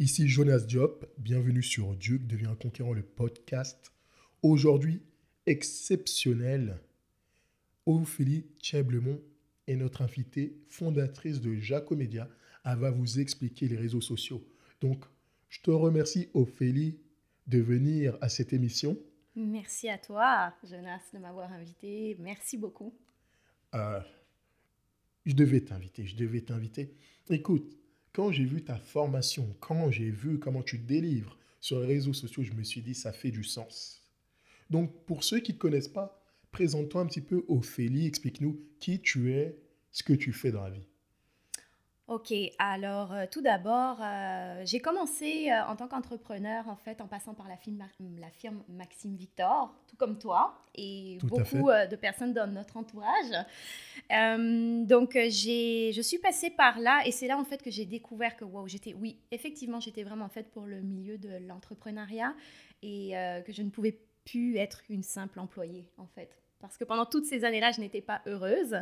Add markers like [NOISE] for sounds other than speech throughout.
Ici Jonas Diop, bienvenue sur Duke devient un conquérant le podcast. Aujourd'hui, exceptionnel, Ophélie Tcheblemont est notre invitée, fondatrice de Jacomédia. Elle va vous expliquer les réseaux sociaux. Donc, je te remercie Ophélie de venir à cette émission. Merci à toi, Jonas, de m'avoir invité. Merci beaucoup. Euh, je devais t'inviter, je devais t'inviter. Écoute, quand j'ai vu ta formation, quand j'ai vu comment tu délivres sur les réseaux sociaux, je me suis dit, ça fait du sens. Donc, pour ceux qui ne te connaissent pas, présente-toi un petit peu Ophélie, explique-nous qui tu es, ce que tu fais dans la vie. Ok, alors euh, tout d'abord, euh, j'ai commencé euh, en tant qu'entrepreneur, en fait, en passant par la firme, la firme Maxime Victor, tout comme toi, et beaucoup de personnes dans notre entourage. donc, j'ai, je suis passée par là, et c'est là, en fait, que j'ai découvert que, wow, j'étais, oui, effectivement, j'étais vraiment faite pour le milieu de l'entrepreneuriat, et que je ne pouvais plus être une simple employée, en fait. Parce que pendant toutes ces années-là, je n'étais pas heureuse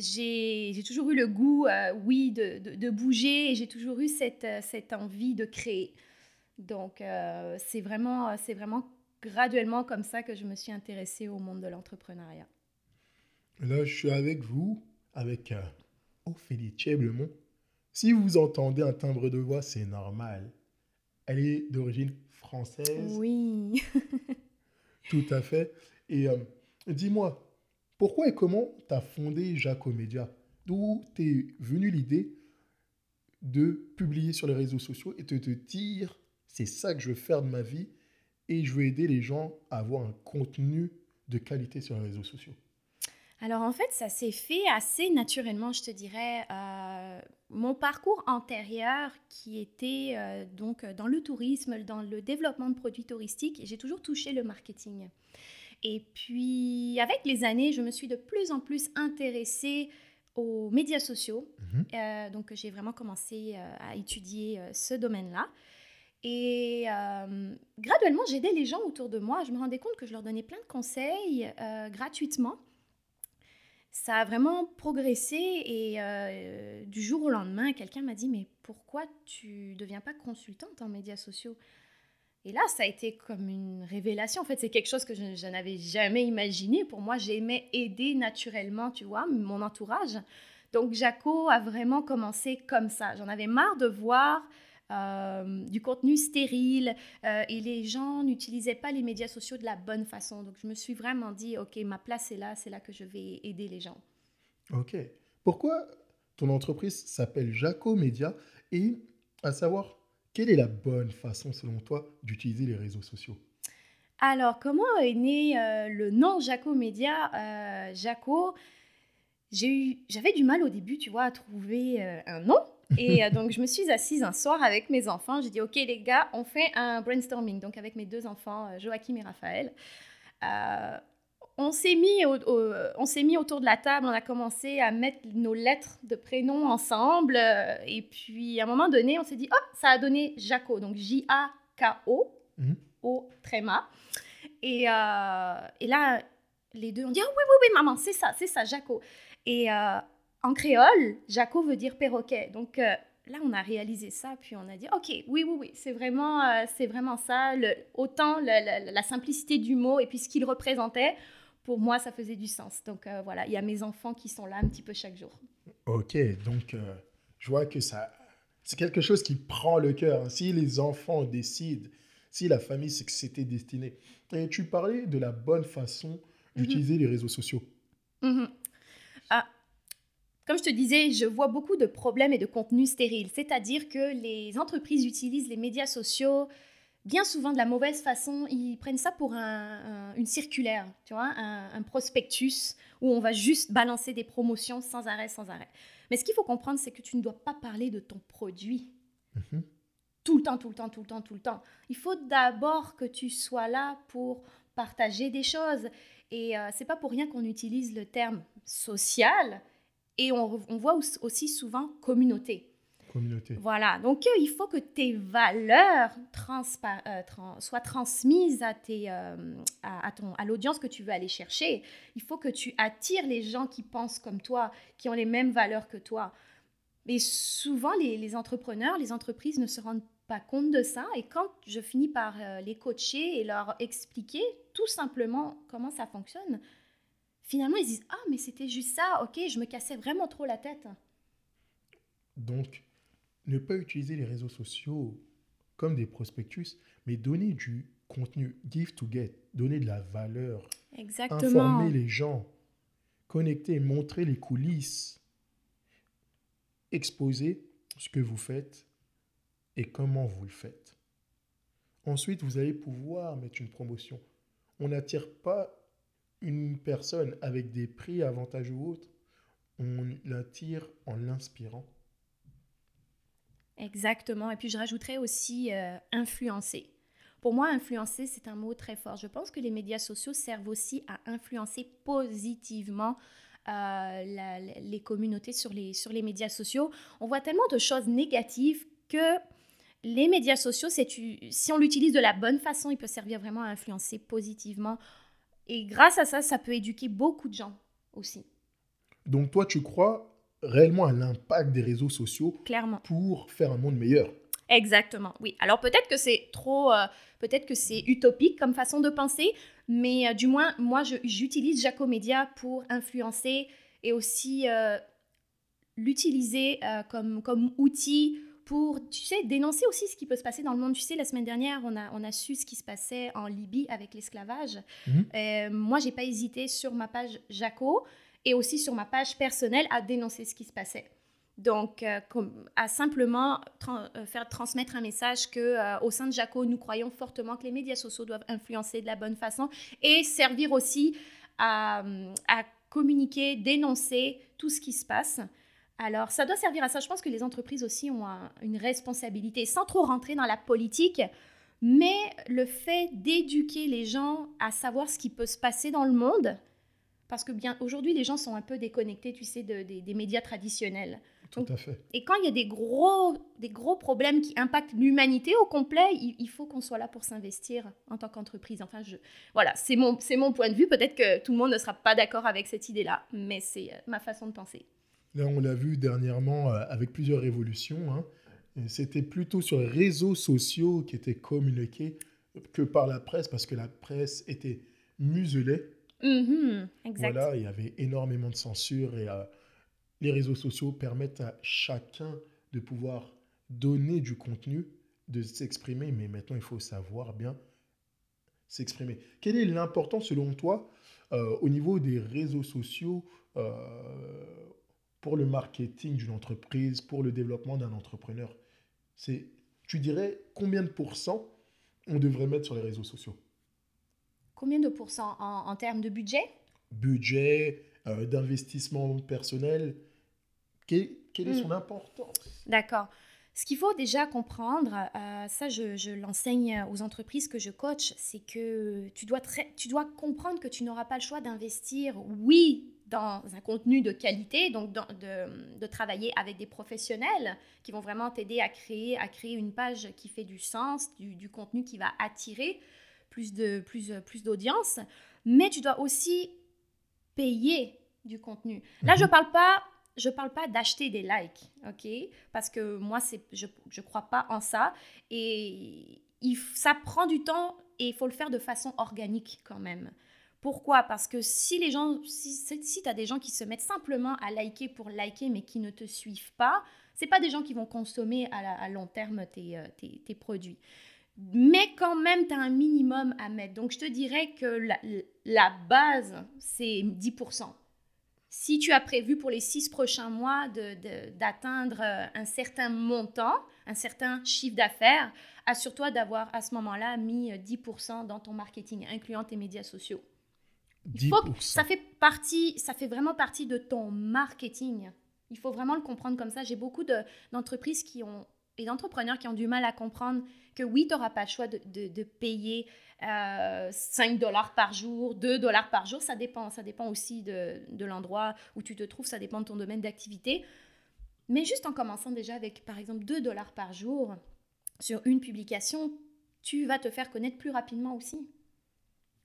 j'ai toujours eu le goût, euh, oui, de, de, bouger et j'ai toujours eu cette, euh, cette, envie de créer. Donc, euh, c'est vraiment, vraiment graduellement comme ça que je me suis intéressée au monde de l'entrepreneuriat. Là, je suis avec vous, avec Ophélie Tcheblemont. Si vous entendez un timbre de voix, c'est normal. Elle est d'origine française. Oui. [LAUGHS] Tout à fait. Et dis-moi, pourquoi et comment tu as fondé Jacomédia D'où t'es venue l'idée de publier sur les réseaux sociaux et de te dire c'est ça que je veux faire de ma vie et je veux aider les gens à avoir un contenu de qualité sur les réseaux sociaux? Alors en fait, ça s'est fait assez naturellement, je te dirais. Euh, mon parcours antérieur, qui était euh, donc dans le tourisme, dans le développement de produits touristiques, j'ai toujours touché le marketing. Et puis, avec les années, je me suis de plus en plus intéressée aux médias sociaux. Mhm. Euh, donc, j'ai vraiment commencé euh, à étudier euh, ce domaine-là. Et graduellement, j'aidais les gens autour de moi. Je me rendais compte que je leur donnais plein de conseils gratuitement. Ça a vraiment progressé et du jour au lendemain, quelqu'un m'a dit, mais pourquoi tu ne deviens pas consultante en médias sociaux? Et là, ça a été comme une révélation. En fait, c'est quelque chose que je, n'avais jamais imaginé. Pour moi, j'aimais aider naturellement, tu vois, mon entourage. Donc, Jaco a vraiment commencé comme ça. J'en avais marre de voir euh, du contenu stérile euh, et les gens n'utilisaient pas les médias sociaux de la bonne façon. Donc, je me suis vraiment dit, OK, ma place est là, c'est là que je vais aider les gens. OK. Pourquoi ton entreprise s'appelle Jaco Média et à savoir quelle est la bonne façon, selon toi, d'utiliser les réseaux sociaux? Alors, comment est né euh, le nom Jaco Média euh, Jaco, j'avais du mal au début, tu vois, à trouver euh, un nom. Et donc, je me suis assise un soir avec mes enfants. J'ai dit, OK, les gars, on fait un brainstorming. Donc, avec mes deux enfants, Joachim et Raphaël on s'est mis, on s'est mis autour de la table, on a commencé à mettre nos lettres de prénom ensemble. Euh, et puis, à un moment donné, on s'est dit, oh, ça a donné Jaco. Donc, J-A-K-O, mhm. O tréma. Et, euh, et là, les deux ont dit, oh, oui, oui, oui, maman, c'est ça, c'est ça, Jaco. Et euh, en créole, Jaco veut dire perroquet. Donc, là, on a réalisé ça, puis on a dit, OK, oui, oui, oui, c'est vraiment, c'est vraiment ça. Le, autant la simplicité du mot et puis ce qu'il représentait, pour moi, ça faisait du sens. Donc euh, voilà, il y a mes enfants qui sont là un petit peu chaque jour. Ok, donc euh, je vois que ça, c'est quelque chose qui prend le cœur. Hein. Si les enfants décident, si la famille, c'est que c'était destiné. Et tu parlais de la bonne façon d'utiliser mhm. les réseaux sociaux. Mhm. Ah, comme je te disais, je vois beaucoup de problèmes et de contenus stériles. C'est-à-dire que les entreprises utilisent les médias sociaux bien souvent de la mauvaise façon. Ils prennent ça pour une circulaire, tu vois, un, prospectus où on va juste balancer des promotions sans arrêt, sans arrêt. Mais ce qu'il faut comprendre, c'est que tu ne dois pas parler de ton produit. Mhm. Tout le temps, tout le temps, tout le temps, tout le temps. Il faut d'abord que tu sois là pour partager des choses. Et euh, c'est pas pour rien qu'on utilise le terme social et on, on voit aussi souvent communauté. Voilà, donc euh, il faut que tes valeurs euh, soient transmises à, tes, euh, à, ton, à l'audience que tu veux aller chercher. Il faut que tu attires les gens qui pensent comme toi, qui ont les mêmes valeurs que toi. Mais souvent, les, entrepreneurs, les entreprises ne se rendent pas compte de ça. Et quand je finis par euh, les coacher et leur expliquer tout simplement comment ça fonctionne, finalement, ils disent Ah, mais c'était juste ça, ok, je me cassais vraiment trop la tête. Donc, ne pas utiliser les réseaux sociaux comme des prospectus, mais donner du contenu, give to get, donner de la valeur, Exactement. informer les gens, connecter, montrer les coulisses, exposer ce que vous faites et comment vous le faites. Ensuite, vous allez pouvoir mettre une promotion. On n'attire pas une personne avec des prix avantageux ou autres, on l'attire en l'inspirant. Exactement. Et puis je rajouterais aussi euh, influencer. Pour moi, influencer, c'est un mot très fort. Je pense que les médias sociaux servent aussi à influencer positivement euh, les communautés sur les, sur les médias sociaux. On voit tellement de choses négatives que les médias sociaux, si on l'utilise de la bonne façon, il peut servir vraiment à influencer positivement. Et grâce à ça, ça peut éduquer beaucoup de gens aussi. Donc toi, tu crois réellement à l'impact des réseaux sociaux Clairement. pour faire un monde meilleur Exactement, oui. Alors peut-être que c'est trop, euh, peut-être que c'est utopique comme façon de penser, mais euh, du moins, moi, j'utilise Jacomédia pour influencer et aussi euh, l'utiliser comme, comme outil pour, tu sais, dénoncer aussi ce qui peut se passer dans le monde. Tu sais, la semaine dernière, on a, on a su ce qui se passait en Libye avec l'esclavage. Mhm. moi, j'ai pas hésité sur ma page Jaco et aussi sur ma page personnelle à dénoncer ce qui se passait. Donc, euh, à simplement euh, faire transmettre un message que euh, au sein de Jaco, nous croyons fortement que les médias sociaux doivent influencer de la bonne façon et servir aussi à, à communiquer, dénoncer tout ce qui se passe. Alors, ça doit servir à ça. Je pense que les entreprises aussi ont une responsabilité, sans trop rentrer dans la politique, mais le fait d'éduquer les gens à savoir ce qui peut se passer dans le monde, parce que bien aujourd'hui, les gens sont un peu déconnectés, tu sais, des médias traditionnels. Tout à fait. Et quand il y a des gros, des gros problèmes qui impactent l'humanité au complet, il, faut qu'on soit là pour s'investir en tant qu'entreprise. Enfin, je, voilà, c'est mon, c'est mon point de vue. Peut-être que tout le monde ne sera pas d'accord avec cette idée-là, mais c'est euh, ma façon de penser. Là, on l'a vu dernièrement euh, avec plusieurs révolutions. Hein. C'était plutôt sur les réseaux sociaux qui étaient communiqués que par la presse, parce que la presse était muselée. Mm-hmm, exact. Voilà, il y avait énormément de censure et euh, les réseaux sociaux permettent à chacun de pouvoir donner du contenu, de s'exprimer, mais maintenant il faut savoir bien s'exprimer. Quelle est l'importance selon toi euh, au niveau des réseaux sociaux euh, pour le marketing d'une entreprise, pour le développement d'un entrepreneur? C'est, tu dirais combien de pourcents on devrait mettre sur les réseaux sociaux? Combien de pourcents en, termes de budget? Budget, euh, d'investissement personnel quelle, est son hmm. importance? D'accord. Ce qu'il faut déjà comprendre, euh, ça je, l'enseigne aux entreprises que je coach, c'est que tu dois, tu dois comprendre que tu n'auras pas le choix d'investir, oui, dans un contenu de qualité, donc de, travailler avec des professionnels qui vont vraiment t'aider à créer, à créer une page qui fait du sens, du, contenu qui va attirer plus de plus, plus d'audience, mais tu dois aussi payer du contenu. Là, je ne mhm. parle pas je parle pas d'acheter des likes, ok? Parce que moi, je ne crois pas en ça. Et il, ça prend du temps et il faut le faire de façon organique quand même. Pourquoi? Parce que si les gens, si, si tu as des gens qui se mettent simplement à liker pour liker mais qui ne te suivent pas, c'est pas des gens qui vont consommer à, long terme tes, euh, tes, tes, produits. Mais quand même, tu as un minimum à mettre. Donc, je te dirais que la, la base, c'est 10% si tu as prévu pour les six prochains mois d'atteindre euh, un certain montant, un certain chiffre d'affaires, assure-toi d'avoir à ce moment-là mis 10% euh, dans ton marketing, incluant tes médias sociaux. ça fait partie, ça fait vraiment partie de ton marketing. Il faut vraiment le comprendre comme ça. J'ai beaucoup d'entreprises qui ont et d'entrepreneurs qui ont du mal à comprendre que oui, tu n'auras pas le choix de, de, payer 5 euh, dollars par jour, 2 dollars par jour. Ça dépend. Ça dépend aussi de, de l'endroit où tu te trouves. Ça dépend de ton domaine d'activité. Mais juste en commençant déjà avec, par exemple, 2 dollars par jour sur une publication, tu vas te faire connaître plus rapidement aussi.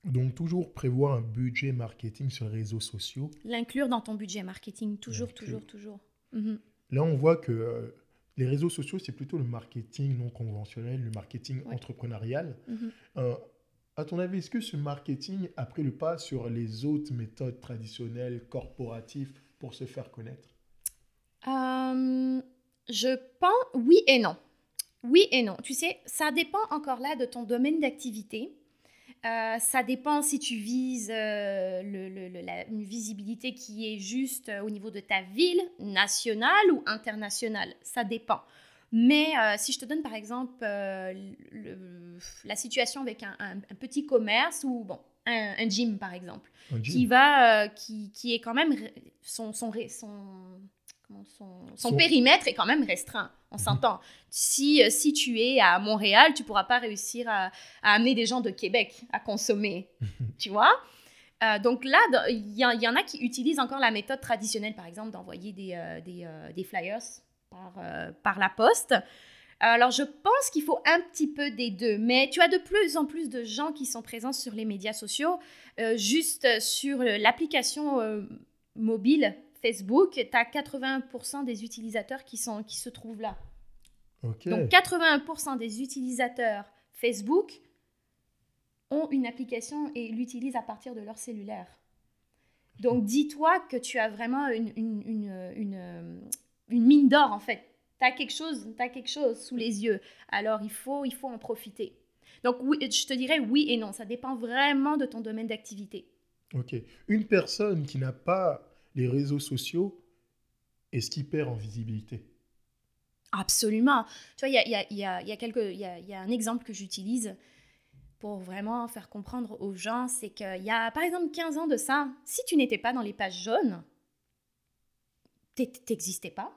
Donc, toujours prévoir un budget marketing sur les réseaux sociaux. L'inclure dans ton budget marketing, toujours, toujours, toujours. Mhm. là, on voit que euh, les réseaux sociaux, c'est plutôt le marketing non conventionnel, le marketing Ouais. entrepreneurial. Mhm. Euh, à ton avis, est-ce que ce marketing a pris le pas sur les autres méthodes traditionnelles, corporatives, pour se faire connaître? Euh, je pense oui et non. Oui et non. Tu sais, ça dépend encore là de ton domaine d'activité. Euh, ça dépend si tu vises euh, le- le- le- la- une visibilité qui est juste euh, au niveau de ta ville, nationale ou internationale. Ça dépend. Mais si je te donne par exemple le- la situation avec un, un- un petit commerce ou bon, un, un gym par exemple qui va, qui, qui est quand même son son son, son, périmètre est quand même restreint. On Mhm. s'entend. Si euh, si tu es à Montréal, tu pourras pas réussir à, à amener des gens de Québec à consommer, [LAUGHS] tu vois. Euh, donc là, il y, en- il y en a qui utilisent encore la méthode traditionnelle, par exemple, d'envoyer des, euh, des, euh, des flyers par, par la poste. Alors, je pense qu'il faut un petit peu des deux, mais tu as de plus en plus de gens qui sont présents sur les médias sociaux. Juste sur l'application mobile Facebook, tu as 80% des utilisateurs qui, sont, qui se trouvent là. Donc 81% des utilisateurs Facebook ont une application et l'utilisent à partir de leur cellulaire. Donc dis-toi que tu as vraiment une, une, une, une, euh, une mine d'or en fait. Tu as quelque chose, quelque chose sous les yeux. Alors il faut, il faut en profiter. Donc oui, je te dirais oui et non, ça dépend vraiment de ton domaine d'activité. Ok. Une personne qui n'a pas les réseaux sociaux, est-ce qu'il perd en visibilité Absolument. Tu vois, il y a, y a- y a- un exemple que j'utilise pour vraiment faire comprendre aux gens, c'est qu'il y a, par exemple, 15 ans de ça, si tu n'étais pas dans les pages jaunes, t'existais pas.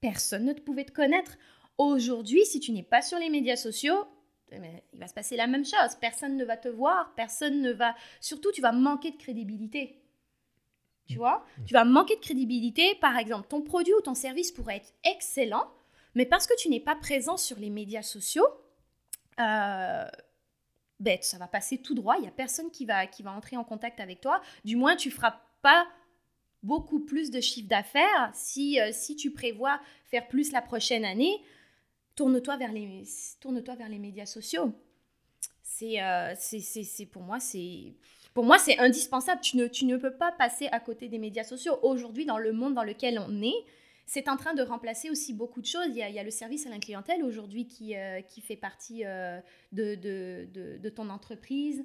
Personne ne pouvait te connaître. Aujourd'hui, si tu n'es pas sur les médias sociaux, eh ben, il va se passer la même chose. Personne ne va te voir, personne ne va... Surtout, tu vas manquer de crédibilité. Tu vois Tu vas manquer de crédibilité. Par exemple, ton produit ou ton service pourrait être excellent, mais parce que tu n'es pas présent sur les médias sociaux, euh, ben, ça va passer tout droit. Il n'y a personne qui va, qui va entrer en contact avec toi. Du moins, tu ne feras pas beaucoup plus de chiffre d'affaires si, euh, si tu prévois faire plus la prochaine année. Tourne-toi vers les, tourne-toi vers les médias sociaux. C'est, euh, c'est, c'est, c'est- pour moi, c'est, pour moi, c'est indispensable. Tu ne, tu ne peux pas passer à côté des médias sociaux. Aujourd'hui, dans le monde dans lequel on est, c'est en train de remplacer aussi beaucoup de choses. Il y a, il y a le service à la clientèle aujourd'hui qui, euh, qui fait partie euh, de, de, de, ton entreprise.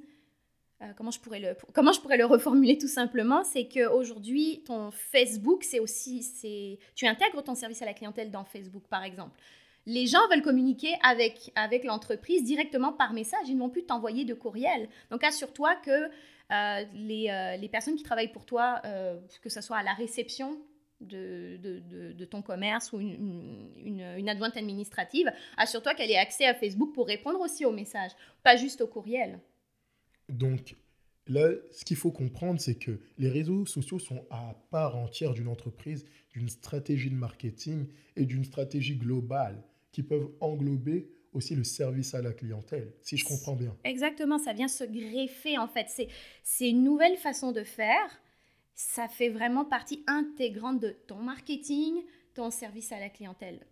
Euh, comment, je pourrais le, comment je pourrais le reformuler tout simplement? C'est qu'aujourd'hui, ton Facebook, c'est aussi... Tu intègres ton service à la clientèle dans Facebook, par exemple. Les gens veulent communiquer avec, avec l'entreprise directement par message. Ils ne vont plus t'envoyer de courriel. Donc, assure-toi que les, euh, les personnes qui travaillent pour toi, euh, que ce soit à la réception de, de, ton commerce ou une, une, une adjointe administrative, assure-toi qu'elle ait accès à Facebook pour répondre aussi aux messages, pas juste au courriel. Donc là, ce qu'il faut comprendre, c'est que les réseaux sociaux sont à part entière d'une entreprise, d'une stratégie de marketing et d'une stratégie globale qui peuvent englober aussi le service à la clientèle, si je comprends bien. Exactement, ça vient se greffer en fait. C'est, une nouvelle façon de faire. Ça fait vraiment partie intégrante de ton marketing, ton service à la clientèle.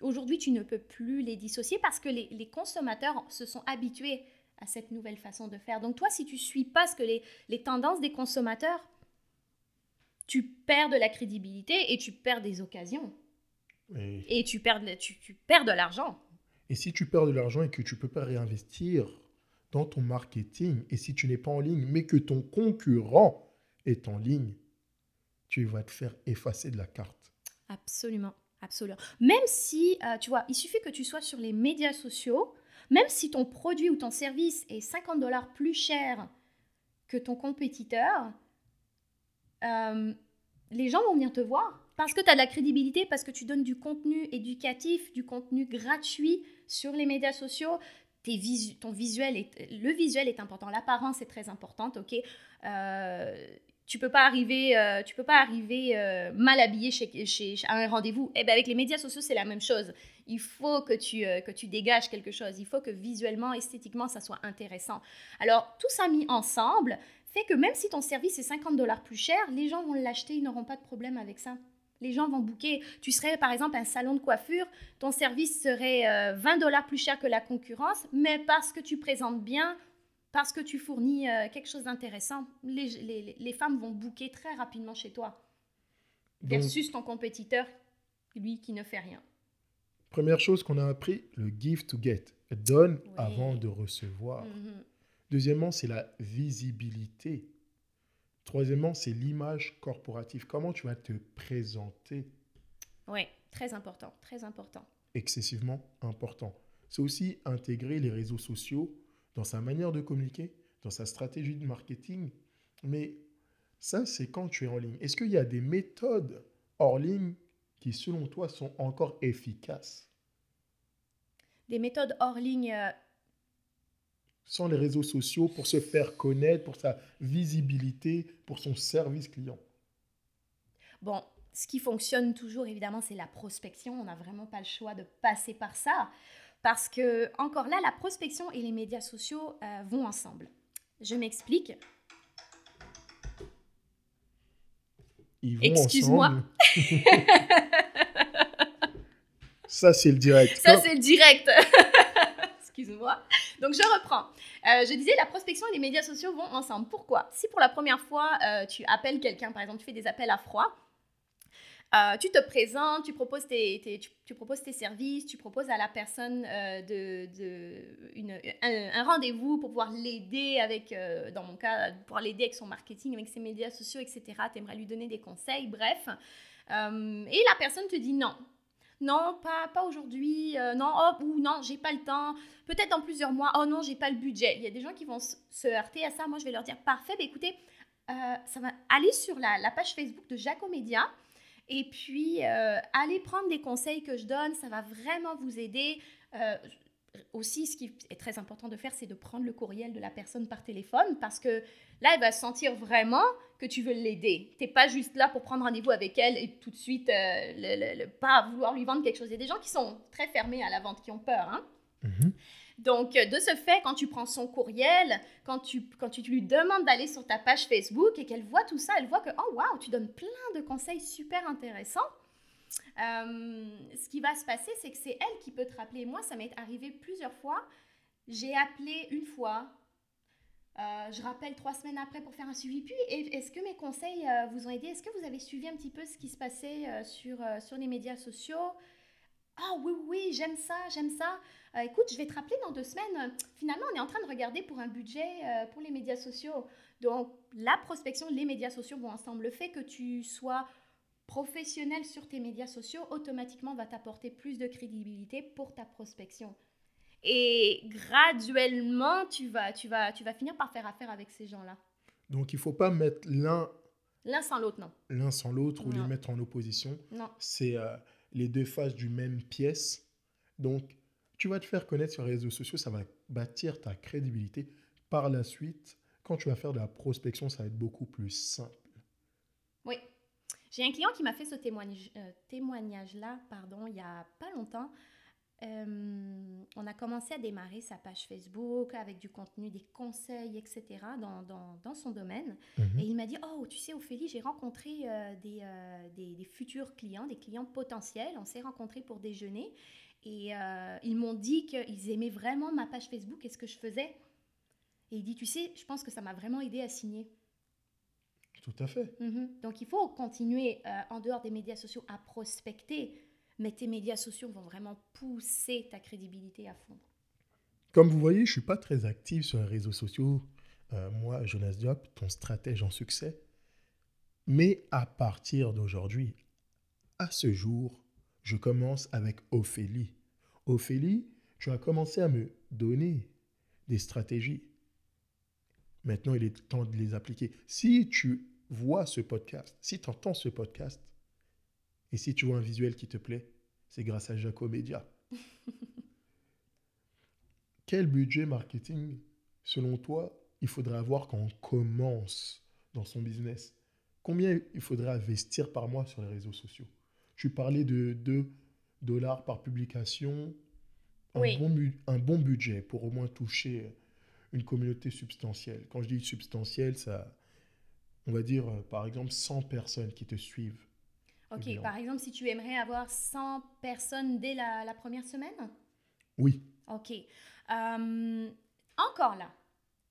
Aujourd'hui, tu ne peux plus les dissocier parce que les, consommateurs se sont habitués à cette nouvelle façon de faire. Donc toi, si tu suis pas ce que les tendances des consommateurs, tu perds de la crédibilité et tu perds des occasions. Et, Et tu perds de, tu, tu perds de l'argent. et si tu perds de l'argent et que tu peux pas réinvestir dans ton marketing, et si tu n'es pas en ligne, mais que ton concurrent est en ligne, tu vas te faire effacer de la carte. Absolument, absolument. Même si, euh, tu vois, il suffit que tu sois sur les médias sociaux, même si ton produit ou ton service est 50 dollars plus cher que ton compétiteur, euh, les gens vont venir te voir parce que tu as de la crédibilité, parce que tu donnes du contenu éducatif, du contenu gratuit sur les médias sociaux. Ton visuel est, le visuel est important, l'apparence est très importante, ok? Euh, tu peux pas arriver, euh, peux pas arriver euh, mal habillé à un rendez-vous. Et ben avec les médias sociaux, c'est la même chose. Il faut que tu, que tu dégages quelque chose. Il faut que visuellement, esthétiquement, ça soit intéressant. Alors, tout ça mis ensemble fait que même si ton service est 50 dollars plus cher, les gens vont l'acheter, ils n'auront pas de problème avec ça. Les gens vont booker. Tu serais par exemple un salon de coiffure, ton service serait 20 euh, dollars plus cher que la concurrence, mais parce que tu présentes bien, parce que tu fournis euh, quelque chose d'intéressant, les, les, femmes vont booker très rapidement chez toi. versus ton compétiteur, lui qui ne fait rien. Première chose qu'on a appris, le give to get. Donne avant de recevoir. Mhm. Deuxièmement, c'est la visibilité. Troisièmement, c'est l'image corporative. Comment tu vas te présenter? Oui, très important, très important. Excessivement important. C'est aussi intégrer les réseaux sociaux dans sa manière de communiquer, dans sa stratégie de marketing. Mais ça, c'est quand tu es en ligne. Est-ce qu'il y a des méthodes hors ligne qui, selon toi, sont encore efficaces? Des méthodes hors ligne euh, sans les réseaux sociaux pour se faire connaître, pour sa visibilité, pour son service client Bon, ce qui fonctionne toujours, évidemment, c'est la prospection. On n'a vraiment pas le choix de passer par ça. Parce que, encore là, la prospection et les médias sociaux euh, vont ensemble. Je m'explique. Excuse-moi. [LAUGHS] ça, c'est le direct. Ça, c'est le direct. [LAUGHS] Excuse-moi. Donc, je reprends. Euh, je disais, la prospection et les médias sociaux vont ensemble. Pourquoi? Si pour la première fois, euh, tu appelles quelqu'un, par exemple, tu fais des appels à froid, euh, tu te présentes, tu proposes tes, services, tu proposes à la personne un, rendez-vous pour pouvoir l'aider avec, dans mon cas, pour l'aider avec son marketing, avec ses médias sociaux, etc. Tu aimerais lui donner des conseils, bref. et la personne te dit non non, pas, pas aujourd'hui, euh, non, oh, ou non, j'ai pas le temps, peut-être dans plusieurs mois, oh non, j'ai pas le budget. Il y a des gens qui vont se heurter à ça. Moi, je vais leur dire, parfait, bah, écoutez, euh, ça va aller sur la, page Facebook de Jacomédia et puis euh, allez prendre des conseils que je donne, ça va vraiment vous aider aussi, ce qui est très important de faire, c'est de prendre le courriel de la personne par téléphone parce que là, elle va sentir vraiment que tu veux l'aider. Tu n'es pas juste là pour prendre rendez-vous avec elle et tout de suite euh, le, pas vouloir lui vendre quelque chose. Il y a des gens qui sont très fermés à la vente, qui ont peur. Hein? Mhm. Donc, euh, de ce fait, quand tu prends son courriel, quand tu, quand tu lui demandes d'aller sur ta page Facebook et qu'elle voit tout ça, elle voit que, oh wow, tu donnes plein de conseils super intéressants. Euh, ce qui va se passer, c'est que c'est elle qui peut te rappeler. Moi, ça m'est arrivé plusieurs fois. J'ai appelé une fois. Euh, je rappelle trois semaines après pour faire un suivi. Puis, est-ce que mes conseils euh, vous ont aidé? Est-ce que vous avez suivi un petit peu ce qui se passait sur, sur les médias sociaux? Ah oui, oui, j'aime ça, j'aime ça. écoute, je vais te rappeler dans deux semaines. Finalement, on est en train de regarder pour un budget pour les médias sociaux. Donc, la prospection, les médias sociaux vont ensemble. Le fait que tu sois professionnel sur tes médias sociaux, automatiquement va t'apporter plus de crédibilité pour ta prospection. Et graduellement, tu vas, tu vas, tu vas finir par faire affaire avec ces gens-là. Donc, il ne faut pas mettre l'un... L'un sans l'autre, non. L'un sans l'autre ou les mettre en opposition. Non. C'est euh, les deux faces d'une même pièce. Donc, tu vas te faire connaître sur les réseaux sociaux, ça va bâtir ta crédibilité. Par la suite, quand tu vas faire de la prospection, ça va être beaucoup plus simple. Oui, j'ai un client qui m'a fait ce témoignage, euh, témoignage-là pardon, il n'y a pas longtemps. Euh, on a commencé à démarrer sa page Facebook avec du contenu, des conseils, etc. dans, dans, dans son domaine. Mhm. Et il m'a dit, oh, tu sais, Ophélie, j'ai rencontré euh, des, des, des, futurs clients, des clients potentiels. On s'est rencontrés pour déjeuner. Et ils m'ont dit qu'ils aimaient vraiment ma page Facebook et ce que je faisais. Et il dit, tu sais, je pense que ça m'a vraiment aidé à signer. Tout à fait. Mhm. Donc il faut continuer euh, en dehors des médias sociaux à prospecter, mais tes médias sociaux vont vraiment pousser ta crédibilité à fond. Comme vous voyez, je suis pas très actif sur les réseaux sociaux. Euh, moi, Jonas Diop, ton stratège en succès. Mais à partir d'aujourd'hui, à ce jour, je commence avec Ophélie. Ophélie, tu as commencé à me donner des stratégies. Maintenant, il est temps de les appliquer. Si tu vois ce podcast, si tu entends ce podcast, et si tu vois un visuel qui te plaît, c'est grâce à Jaco Media. [LAUGHS] Quel budget marketing, selon toi, il faudrait avoir quand on commence dans son business? Combien il faudrait investir par mois sur les réseaux sociaux? Tu parlais de 2 dollars par publication. Un, bon, un bon budget pour au moins toucher une communauté substantielle. Quand je dis substantielle, ça, on va dire, euh, par exemple, 100 personnes qui te suivent. Ok, par exemple, si tu aimerais avoir 100 personnes dès la, la première semaine? Oui. Ok. Euh, encore là,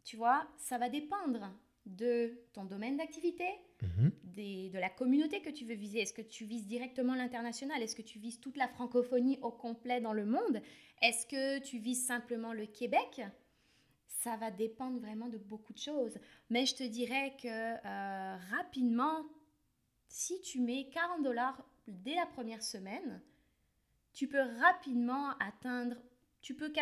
tu vois, ça va dépendre de ton domaine d'activité, Mhm. des- de la communauté que tu veux viser. Est-ce que tu vises directement l'international? Est-ce que tu vises toute la francophonie au complet dans le monde? Est-ce que tu vises simplement le Québec? Ça va dépendre vraiment de beaucoup de choses. Mais je te dirais que euh, rapidement, si tu mets 40 dollars dès la première semaine, tu peux rapidement atteindre, tu peux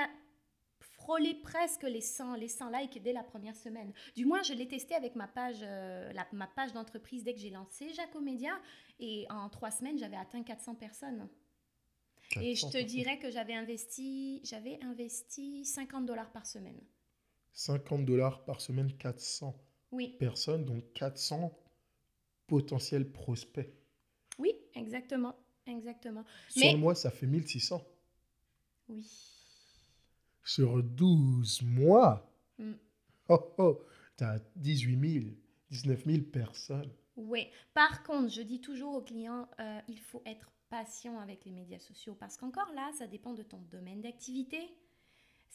frôler presque les 100, les 100 likes dès la première semaine. Du moins, je l'ai testé avec ma page, euh, la- ma page d'entreprise dès que j'ai lancé Jacomédia. Et en trois semaines, j'avais atteint 400 personnes. Et je 400 te dirais que j'avais investi, j'avais investi 50 dollars par semaine. 50 dollars par semaine, 400 Oui, personnes, donc 400 potentiels prospects. oui, exactement, exactement. Sur Mais- le mois, ça fait 1600. Oui. Sur 12 mois, Mm. oh oh, t'as 18 000, 19 000 personnes. Oui. Par contre, je dis toujours aux clients, euh, il faut être patient avec les médias sociaux parce qu'encore là, ça dépend de ton domaine d'activité.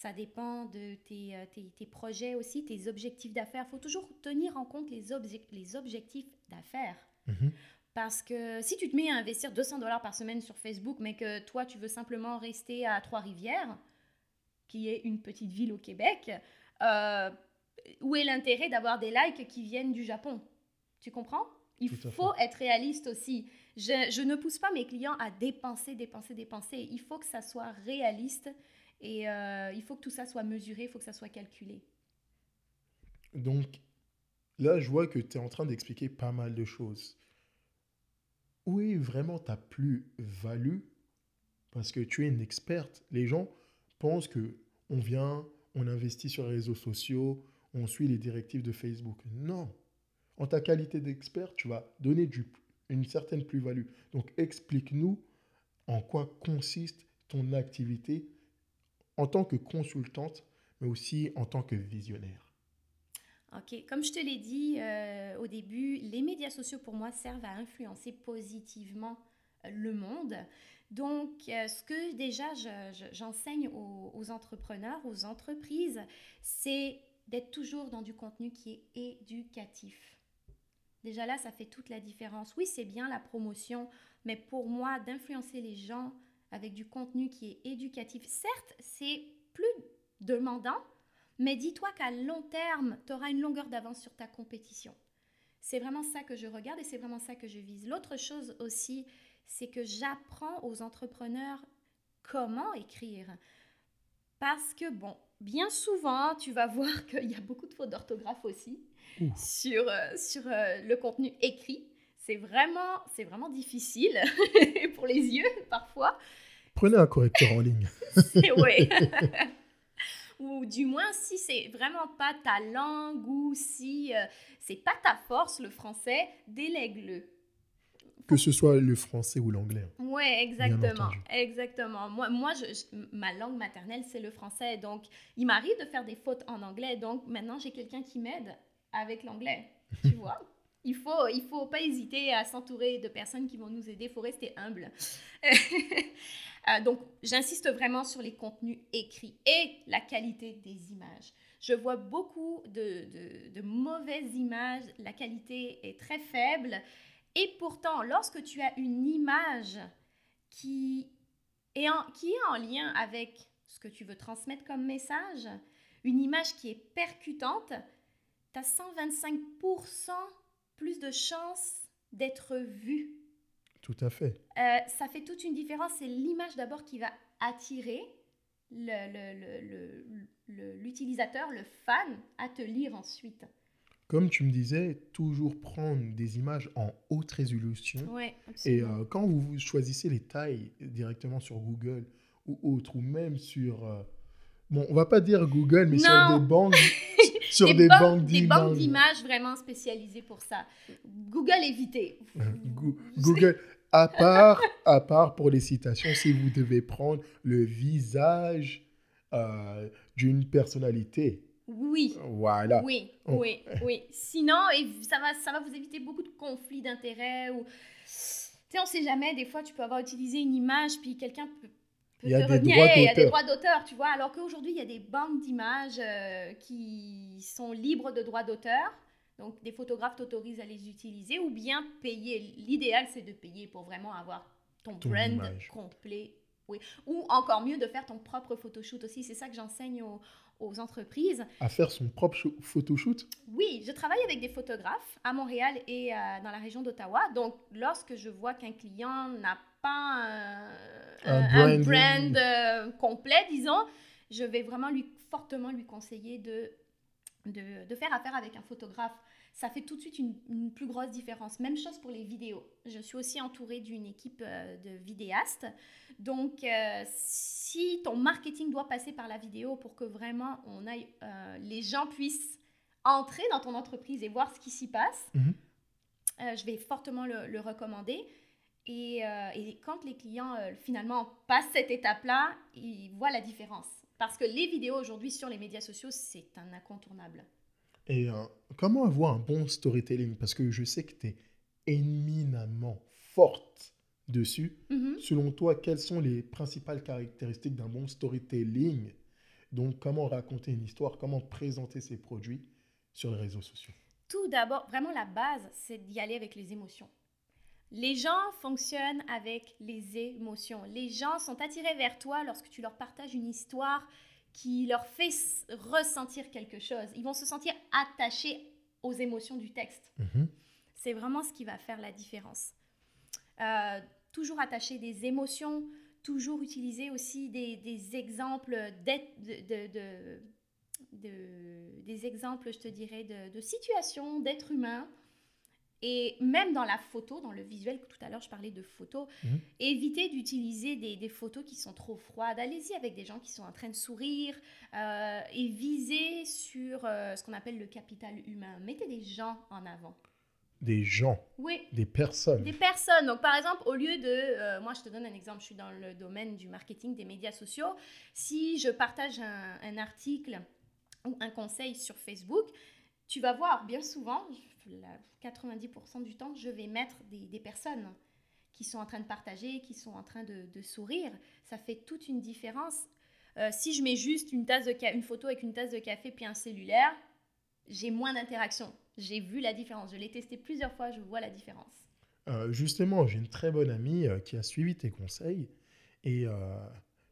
Ça dépend de tes, euh, tes- tes projets aussi, tes objectifs d'affaires. Il faut toujours tenir en compte les, obje- les objectifs d'affaires. Mhm. Parce que si tu te mets à investir 200 dollars par semaine sur Facebook, mais que toi, tu veux simplement rester à Trois-Rivières, qui est une petite ville au Québec, euh, où est l'intérêt d'avoir des likes qui viennent du Japon? Tu comprends? Il faut être réaliste aussi. Je, je ne pousse pas mes clients à dépenser, dépenser, dépenser. Il faut que ça soit réaliste et euh, il faut que tout ça soit mesuré, il faut que ça soit calculé. Donc, là, je vois que tu es en train d'expliquer pas mal de choses. Où est vraiment ta plus-value? Parce que tu es une experte. Les gens pensent que on vient, on investit sur les réseaux sociaux, on suit les directives de Facebook. Non. En ta qualité d'expert, tu vas donner une certaine plus-value. Donc, explique-nous en quoi consiste ton activité en tant que consultante, mais aussi en tant que visionnaire. Ok, comme je te l'ai dit euh, au début, les médias sociaux pour moi servent à influencer positivement euh, le monde. Donc, euh, ce que déjà je- je- j'enseigne aux entrepreneurs, aux entreprises, c'est d'être toujours dans du contenu qui est éducatif. Déjà là, ça fait toute la différence. Oui, c'est bien la promotion, mais pour moi, d'influencer les gens avec du contenu qui est éducatif, certes, c'est plus demandant, mais dis-toi qu'à long terme, tu auras une longueur d'avance sur ta compétition. C'est vraiment ça que je regarde et c'est vraiment ça que je vise. L'autre chose aussi, c'est que j'apprends aux entrepreneurs comment écrire. Parce que, bon, bien souvent, tu vas [LAUGHS] voir qu'il y a beaucoup de fautes d'orthographe aussi Ouh. sur, euh, sur euh, le contenu écrit. C'est vraiment, c'est vraiment difficile [LAUGHS] pour les yeux parfois. Prenez un correcteur en ligne. [LAUGHS] Ouais. [LAUGHS] ou du moins si c'est vraiment pas ta langue ou si euh, c'est pas ta force le français, délègue-le. Que ce soit le français ou l'anglais. Ouais, exactement, exactement. Moi, moi je, je- ma langue maternelle c'est le français, donc il m'arrive de faire des fautes en anglais, donc maintenant j'ai quelqu'un qui m'aide avec l'anglais, tu vois. Il faut, il faut pas hésiter à s'entourer de personnes qui vont nous aider. Il faut rester humble. [LAUGHS] Euh, donc, j'insiste vraiment sur les contenus écrits et la qualité des images. Je vois beaucoup de, de- de mauvaises images. La qualité est très faible. Et pourtant, lorsque tu as une image qui est en, qui est en lien avec ce que tu veux transmettre comme message, une image qui est percutante, tu as 125% plus de chances d'être vu. Tout à fait. Euh, ça fait toute une différence. C'est l'image d'abord qui va attirer le- le- le- le- le- l'utilisateur, le, fan, à te lire ensuite. Comme tu me disais, toujours prendre des images en haute résolution. Oui, Et euh, quand vous choisissez les tailles directement sur Google ou autre, ou même sur... euh, bon, on va pas dire Google, mais sur des banques, [LAUGHS] sur des, des, banques, banques des banques d'images. vraiment spécialisées pour ça. Google évitez. Goo- Google, à part, à part pour les citations, si vous devez prendre le visage euh, d'une personnalité. Oui. Voilà. Oui, Oh. oui, oui. Sinon, et ça va, ça va vous éviter beaucoup de conflits d'intérêts ou Tu sais, on sait jamais, des fois, tu peux avoir utilisé une image, puis quelqu'un peut, peut Il y a te des revenir, Hey, il y a des d'auteur. droits d'auteur, tu vois. Alors qu'aujourd'hui, il y a des banques d'images euh, qui sont libres de droits d'auteur. Donc, des photographes t'autorisent à les utiliser ou bien payer. L'idéal, c'est de payer pour vraiment avoir ton, brand image. complet. Oui. Ou encore mieux, de faire ton propre photoshoot aussi. C'est ça que j'enseigne aux, aux entreprises. À faire son propre photoshoot? Oui, je travaille avec des photographes à Montréal et euh, dans la région d'Ottawa. Donc, lorsque je vois qu'un client n'a pas euh, Un un, un branding. brand euh, complet, disons, je vais vraiment lui fortement lui conseiller de, de, de faire affaire avec un photographe. Ça fait tout de suite une, une plus grosse différence. Même chose pour les vidéos. Je suis aussi entourée d'une équipe euh, de vidéastes. Donc, euh, si ton marketing doit passer par la vidéo pour que vraiment on aille, euh, les gens puissent entrer dans ton entreprise et voir ce qui s'y passe, Mhm. euh, je vais fortement le, le recommander. Et, euh, et quand les clients euh, finalement passent cette étape-là, ils voient la différence. Parce que les vidéos aujourd'hui sur les médias sociaux, c'est un incontournable. Et euh, comment avoir un bon storytelling? Parce que je sais que tu es éminemment forte dessus. Mhm. Selon toi, quelles sont les principales caractéristiques d'un bon storytelling? Donc, comment raconter une histoire? Comment présenter ses produits sur les réseaux sociaux? Tout d'abord, vraiment la base, c'est d'y aller avec les émotions. Les gens fonctionnent avec les émotions. Les gens sont attirés vers toi lorsque tu leur partages une histoire qui leur fait ressentir quelque chose. Ils vont se sentir attachés aux émotions du texte. Mhm. C'est vraiment ce qui va faire la différence. Euh, toujours attacher des émotions, toujours utiliser aussi des, des exemples d'être- de, de- de- de- des exemples, je te dirais, de situations, d'êtres humains. Et même dans la photo, dans le visuel, tout à l'heure je parlais de photos, Mhm. éviter d'utiliser des, des photos qui sont trop froides. Allez-y avec des gens qui sont en train de sourire euh, et viser sur euh, ce qu'on appelle le capital humain. Mettez des gens en avant. Des gens, Oui, des personnes. des personnes. Donc, par exemple, au lieu de. euh, moi, je te donne un exemple. Je suis dans le domaine du marketing des médias sociaux. Si je partage un, un article ou un conseil sur Facebook, tu vas voir bien souvent, la 90% du temps, je vais mettre des, personnes qui sont en train de partager, qui sont en train de, sourire. Ça fait toute une différence. Euh, si je mets juste une, tasse de une photo avec une tasse de café puis un cellulaire, j'ai moins d'interaction. J'ai vu la différence. Je l'ai testé plusieurs fois, je vois la différence. Euh, justement, j'ai une très bonne amie euh, qui a suivi tes conseils. Et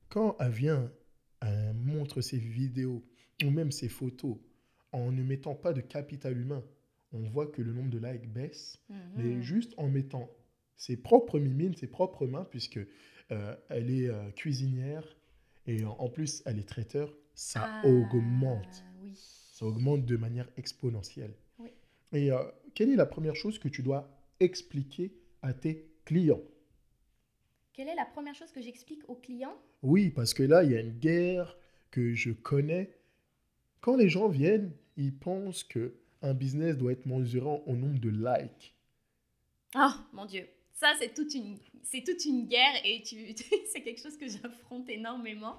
quand elle vient, elle montre ses vidéos ou même ses photos en ne mettant pas de capital humain, on voit que le nombre de likes baisse. Mais Mhm. juste en mettant ses propres mimines, ses propres mains, puisque euh, elle est euh, cuisinière et en, en plus elle est traiteur, ça Ah, augmente. Oui. Ça augmente de manière exponentielle. Oui. Et euh, quelle est la première chose que tu dois expliquer à tes clients? Quelle est la première chose que j'explique aux clients? Oui, parce que là, il y a une guerre que je connais. Quand les gens viennent, ils pensent que un business doit être mesuré au nombre de likes. Oh mon Dieu, ça c'est toute une, c'est toute une guerre et tu, [LAUGHS] c'est quelque chose que j'affronte énormément.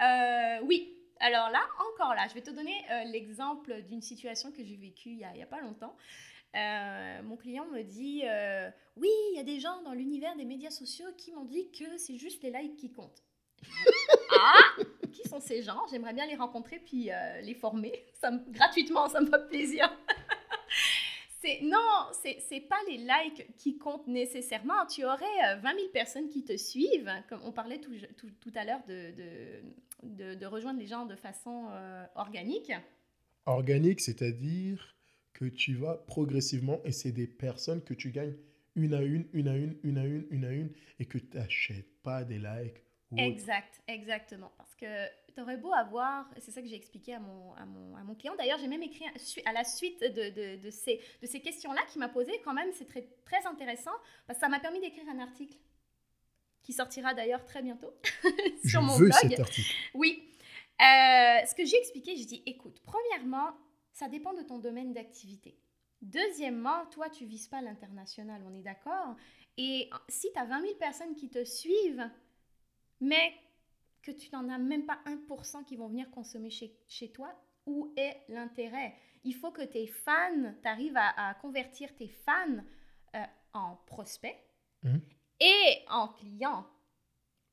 Euh, oui, alors là, encore là, je vais te donner euh, l'exemple d'une situation que j'ai vécue il y a, pas longtemps. Euh, mon client me dit euh, Oui, il y a des gens dans l'univers des médias sociaux qui m'ont dit que c'est juste les likes qui comptent. [LAUGHS] Ah, sont ces gens J'aimerais bien les rencontrer puis euh, les former. [LAUGHS] Ça me- gratuitement, ça me fait plaisir. [LAUGHS] C'est, non, c'est, c'est pas les likes qui comptent nécessairement. Tu aurais euh, 20 000 personnes qui te suivent, comme on parlait tout, tout- tout à l'heure de, de, de- de rejoindre les gens de façon euh, organique. Organique, c'est-à-dire que tu vas progressivement et c'est des personnes que tu gagnes une à une, une à une, une à une, une à une et que tu n'achètes pas des likes. Exact, exactement. Parce que tu aurais beau avoir, c'est ça que j'ai expliqué à mon, à mon, à mon client. D'ailleurs, j'ai même écrit à la suite de, de, de ces, de ces questions-là qu'il m'a posées. Quand même, c'est très, très intéressant parce que ça m'a permis d'écrire un article qui sortira d'ailleurs très bientôt [LAUGHS] Je sur mon veux blog. cet article. Oui. Euh, ce que j'ai expliqué, j'ai dit, écoute, premièrement, ça dépend de ton domaine d'activité. Deuxièmement, toi, tu vises pas l'international, on est d'accord. Et si tu as 20 000 personnes qui te suivent, mais que tu n'en as même pas 1% qui vont venir consommer chez, chez toi, où est l'intérêt? Il faut que tes fans, tu arrives à, à convertir tes fans euh, en prospects Mhm. et en client.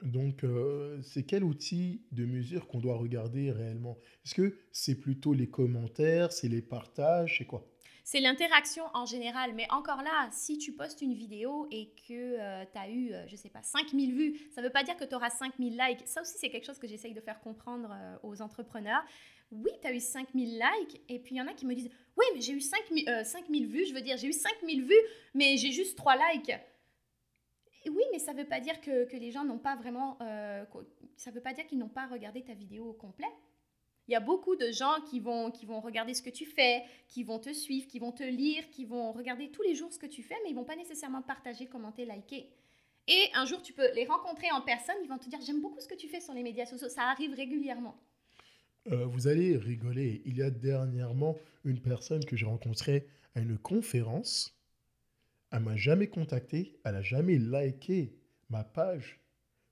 Donc, euh, c'est quel outil de mesure qu'on doit regarder réellement? Est-ce que c'est plutôt les commentaires, c'est les partages, c'est quoi? C'est l'interaction en général. Mais encore là, si tu postes une vidéo et que tu as eu, euh, je sais pas, 5000 vues, ça ne veut pas dire que tu auras 5000 likes. Ça aussi, c'est quelque chose que j'essaye de faire comprendre euh, aux entrepreneurs. Oui, tu as eu 5000 likes. Et puis, il y en a qui me disent, oui, mais j'ai eu 5000, euh, 5000 vues. Je veux dire, j'ai eu 5000 vues, mais j'ai juste 3 likes. Oui, mais ça ne veut pas dire que, les gens n'ont pas vraiment... euh, ça ne veut pas dire qu'ils n'ont pas regardé ta vidéo au complet. Il y a beaucoup de gens qui vont, qui vont regarder ce que tu fais, qui vont te suivre, qui vont te lire, qui vont regarder tous les jours ce que tu fais, mais ils vont pas nécessairement partager, commenter, liker. Et un jour, tu peux les rencontrer en personne, ils vont te dire J'aime beaucoup ce que tu fais sur les médias sociaux. Ça arrive régulièrement. Euh, Vous allez rigoler. Il y a dernièrement une personne que j'ai rencontrée à une conférence. Elle m'a jamais contacté, elle n'a jamais liké ma page.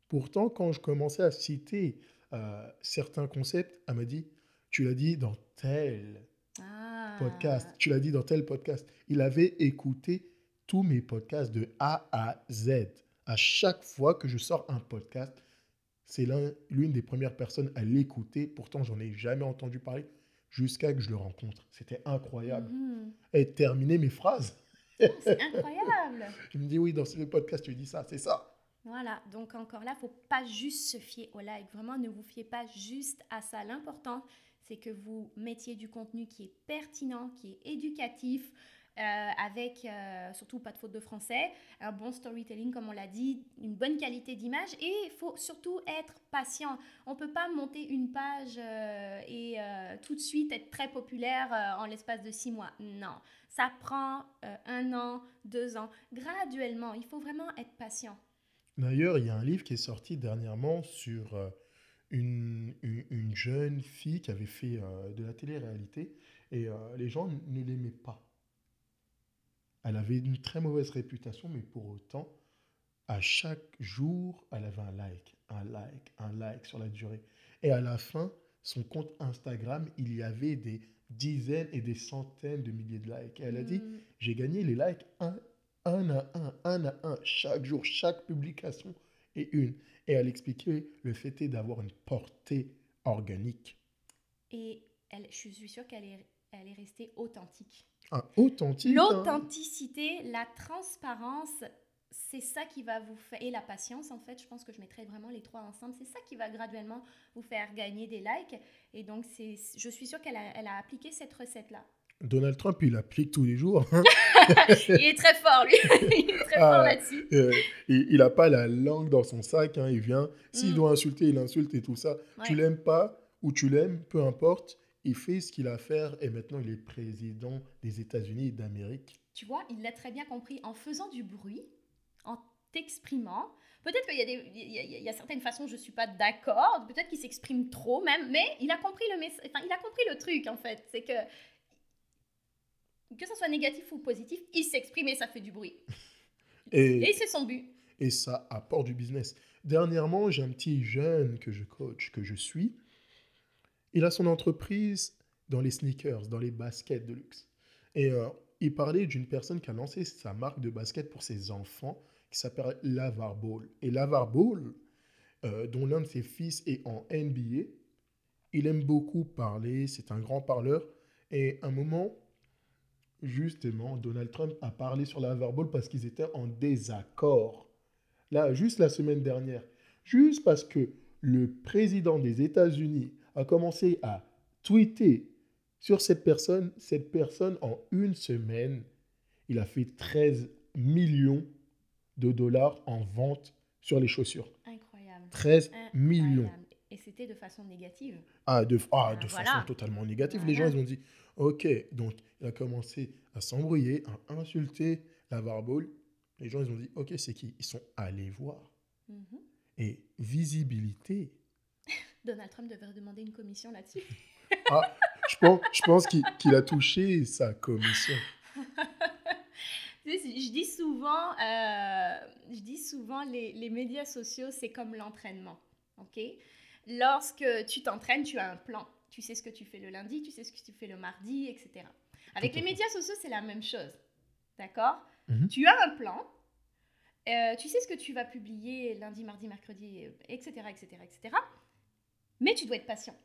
Pourtant, quand je commençais à citer euh, certains concepts, elle m'a dit Tu l'as dit dans tel Ah. podcast, tu l'as dit dans tel podcast. Il avait écouté tous mes podcasts de A à Z. À chaque fois que je sors un podcast, c'est l'un- l'une des premières personnes à l'écouter. Pourtant, j'en ai jamais entendu parler jusqu'à que je le rencontre. C'était incroyable. Mhm. Et terminer mes phrases. C'est incroyable. [LAUGHS] Je me dis oui, dans ce podcast, tu dis ça, c'est ça. Voilà, donc encore là, faut pas juste se fier au like. Vraiment, ne vous fiez pas juste à ça. L'important, c'est que vous mettiez du contenu qui est pertinent, qui est éducatif, euh, avec euh, surtout pas de faute de français, un bon storytelling, comme on l'a dit, une bonne qualité d'image. Et il faut surtout être patient. On peut pas monter une page euh, et tout de suite être très populaire en l'espace de six mois. Non, ça prend un an, deux ans, graduellement. Il faut vraiment être patient. D'ailleurs, il y a un livre qui est sorti dernièrement sur euh, une, une- une jeune fille qui avait fait euh, de la télé-réalité et euh, les gens ne l'aimaient pas. Elle avait une très mauvaise réputation, mais pour autant, à chaque jour, elle avait un like, un like, un like sur la durée. Et à la fin, son compte Instagram, il y avait des dizaines et des centaines de milliers de likes. Et elle a dit, Mm. j'ai gagné les likes un, un à un, un à un, chaque jour, chaque publication et une. Et elle expliquait le fait est d'avoir une portée organique. Et elle, je suis sûre qu'elle est, elle est restée authentique. Un authentique. hein. L'authenticité, la transparence, c'est ça qui va vous faire... Et la patience, en fait, je pense que je mettrais vraiment les trois ensemble. C'est ça qui va graduellement vous faire gagner des likes. Et donc, je suis sûre qu'elle a, elle a appliqué cette recette-là. Donald Trump, il applique tous les jours. hein. [LAUGHS] Il est très fort, lui. [LAUGHS] Il est très Ah. fort là-dessus. Euh, il n'a pas la langue dans son sac. hein, Il vient. S'il Mm. doit insulter, il insulte et tout ça. Tu Ouais. l'aimes pas ou tu l'aimes, peu importe. Il fait ce qu'il a à faire et maintenant il est président des États-Unis et d'Amérique. Tu vois, il l'a très bien compris en faisant du bruit, en t'exprimant. Peut-être qu'il y, a des- il y a- il y a certaines façons, je ne suis pas d'accord, peut-être qu'il s'exprime trop même, mais il a compris le enfin, il a compris le truc en fait. C'est que, que ce soit négatif ou positif, il s'exprime et ça fait du bruit. [LAUGHS] Et, Et c'est son but. et ça apporte du business. Dernièrement, j'ai un petit jeune que je coach, que je suis. Il a son entreprise dans les sneakers, dans les baskets de luxe. Et euh, il parlait d'une personne qui a lancé sa marque de basket pour ses enfants, qui s'appelle Lavar Ball. Et Lavar Ball, euh, dont l'un de ses fils est en NBA, il aime beaucoup parler, c'est un grand parleur. Et un moment, justement, Donald Trump a parlé sur Lavar Ball parce qu'ils étaient en désaccord. Là, juste la semaine dernière, juste parce que le président des États-Unis a commencé à tweeter sur cette personne, cette personne en une semaine, il a fait 13 millions de dollars en vente sur les chaussures. Incroyable. 13 Incroyable. millions. Et c'était de façon négative. Ah, de, ah, de Ah, façon totalement négative. Les gens, ils ont dit, OK, donc il a commencé à s'embrouiller, à insulter la Barbole. Les gens, ils ont dit, OK, c'est qui? Ils sont allés voir. Mhm. Et visibilité. [LAUGHS] Donald Trump devrait demander une commission là-dessus. Ah, je pense, je pense qu'il a touché sa commission. [LAUGHS] Je dis souvent, euh, je dis souvent, les, les médias sociaux, c'est comme l'entraînement. ok? Lorsque tu t'entraînes, tu as un plan. Tu sais ce que tu fais le lundi, tu sais ce que tu fais le mardi, etc. Avec les médias sociaux, c'est la même chose. D'accord? Mhm. Tu as un plan. euh, tu sais ce que tu vas publier lundi, mardi, mercredi, etc., etc., etc. Mais tu dois être patient,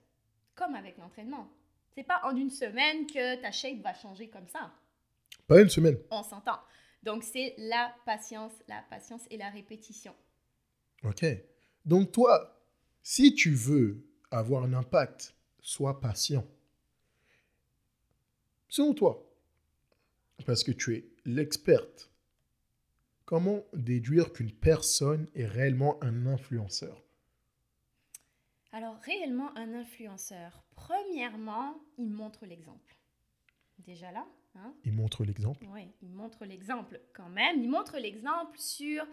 comme avec l'entraînement. C'est pas en une semaine que ta shape va changer comme ça. Pas une semaine. On s'entend. Donc c'est la patience, la patience et la répétition. Ok. Donc toi, si tu veux avoir un impact, sois patient. Selon toi, parce que tu es l'experte, comment déduire qu'une personne est réellement un influenceur? Alors réellement un influenceur, premièrement, il montre l'exemple. Déjà là, Hein? Il montre l'exemple? Oui, il montre l'exemple quand même. Il montre l'exemple sur euh,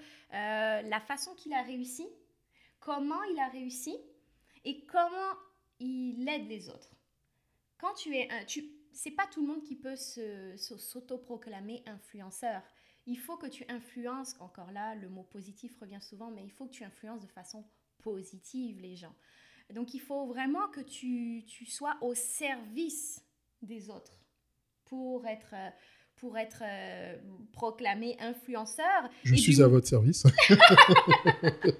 la façon qu'il a réussi, comment il a réussi et comment il aide les autres. Quand tu es un, tu, c'est pas tout le monde qui peut se, s'autoproclamer influenceur. Il faut que tu influences, encore là, le mot positif revient souvent, mais il faut que tu influences de façon positive les gens. Donc il faut vraiment que tu, tu sois au service des autres pour être, pour être euh, proclamé influenceur. Je suis à votre service. [LAUGHS]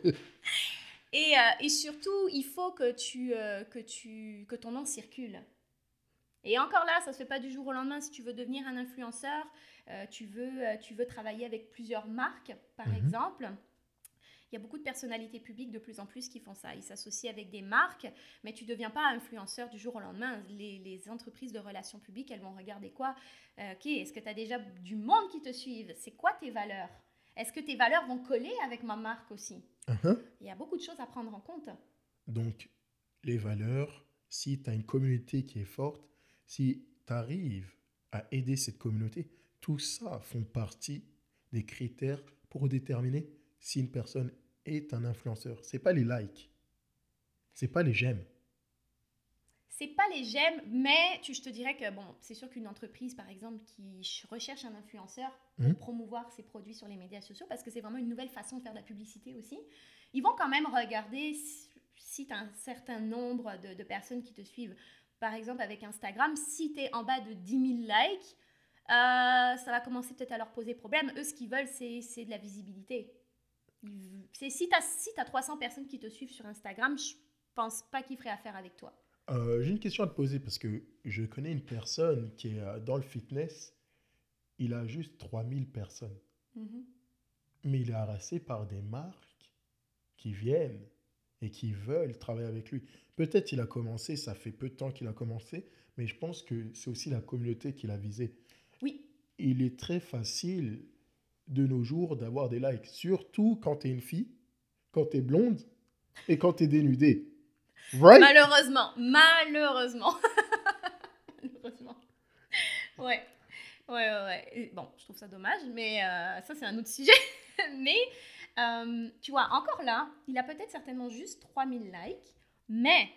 [LAUGHS] et, euh, et, surtout, il faut que, tu, que, tu, que ton nom circule. Et encore là, ça ne se fait pas du jour au lendemain. Si tu veux devenir un influenceur, tu, veux, tu veux travailler avec plusieurs marques, par mhm. exemple. Il y a beaucoup de personnalités publiques de plus en plus qui font ça. Ils s'associent avec des marques, mais tu ne deviens pas influenceur du jour au lendemain. Les, entreprises de relations publiques, elles vont regarder quoi? Euh, Ok, est-ce que tu as déjà du monde qui te suive C'est quoi tes valeurs? Est-ce que tes valeurs vont coller avec ma marque aussi uh-huh. Il y a beaucoup de choses à prendre en compte. Donc, les valeurs, si tu as une communauté qui est forte, si tu arrives à aider cette communauté, tout ça font partie des critères pour déterminer si une personne est un influenceur. C'est pas les likes. C'est pas les j'aime. C'est pas les j'aime, mais tu, je te dirais que bon, c'est sûr qu'une entreprise, par exemple, qui recherche un influenceur pour mhm. promouvoir ses produits sur les médias sociaux, parce que c'est vraiment une nouvelle façon de faire de la publicité aussi, ils vont quand même regarder si, tu as un certain nombre de, de, personnes qui te suivent. Par exemple, avec Instagram, si tu es en bas de 10 000 likes, euh, ça va commencer peut-être à leur poser problème. Eux, ce qu'ils veulent, c'est de la visibilité. C'est si tu as, si as 300 personnes qui te suivent sur Instagram, je pense pas qu'ils feraient affaire avec toi. Euh, j'ai une question à te poser parce que je connais une personne qui est euh, dans le fitness. Il a juste 3000 personnes. Mm-hmm. Mais il est harassé par des marques qui viennent et qui veulent travailler avec lui. Peut-être il a commencé, ça fait peu de temps qu'il a commencé, mais je pense que c'est aussi la communauté qu'il a visée. Oui. Il est très facile de nos jours d'avoir des likes, surtout quand tu es une fille, quand tu es blonde et quand tu es dénudée. Malheureusement, malheureusement. [LAUGHS] malheureusement. Ouais. Ouais, ouais, ouais. Bon, je trouve ça dommage, mais euh, ça, c'est un autre sujet. [LAUGHS] mais, euh, tu vois, encore là, il a peut-être certainement juste 3000 likes, mais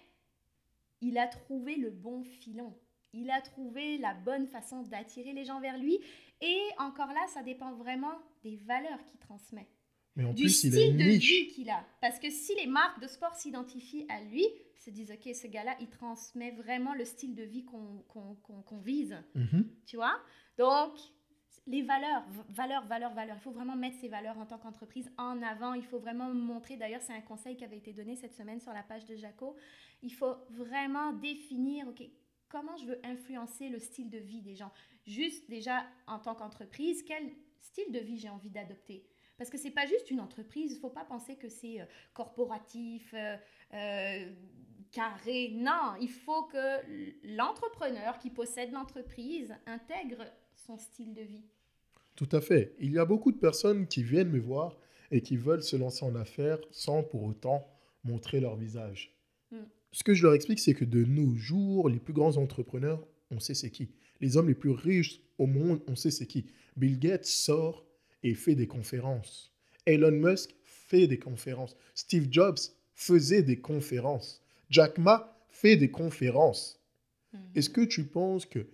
il a trouvé le bon filon. Il a trouvé la bonne façon d'attirer les gens vers lui et encore là, ça dépend vraiment des valeurs qu'il transmet. Mais en du plus, style il a de vie qu'il a. Parce que si les marques de sport s'identifient à lui, se disent, OK, ce gars-là, il transmet vraiment le style de vie qu'on vise. Mhm. Tu vois? Donc, les valeurs, valeurs, valeurs, valeurs. Il faut vraiment mettre ces valeurs en tant qu'entreprise en avant. Il faut vraiment montrer, d'ailleurs, c'est un conseil qui avait été donné cette semaine sur la page de Jaco. Il faut vraiment définir, OK, comment je veux influencer le style de vie des gens juste déjà en tant qu'entreprise, quel style de vie j'ai envie d'adopter? Parce que c'est pas juste une entreprise, il faut pas penser que c'est euh, corporatif, euh, euh, carré. Non, il faut que l'entrepreneur qui possède l'entreprise intègre son style de vie. Tout à fait. Il y a beaucoup de personnes qui viennent me voir et qui veulent se lancer en affaires sans pour autant montrer leur visage. Hmm. Ce que je leur explique, c'est que de nos jours, les plus grands entrepreneurs, on sait c'est qui les hommes les plus riches au monde, on sait c'est qui. Bill Gates sort et fait des conférences. Elon Musk fait des conférences. Steve Jobs faisait des conférences. Jack Ma fait des conférences. Mhm. Est-ce que tu penses que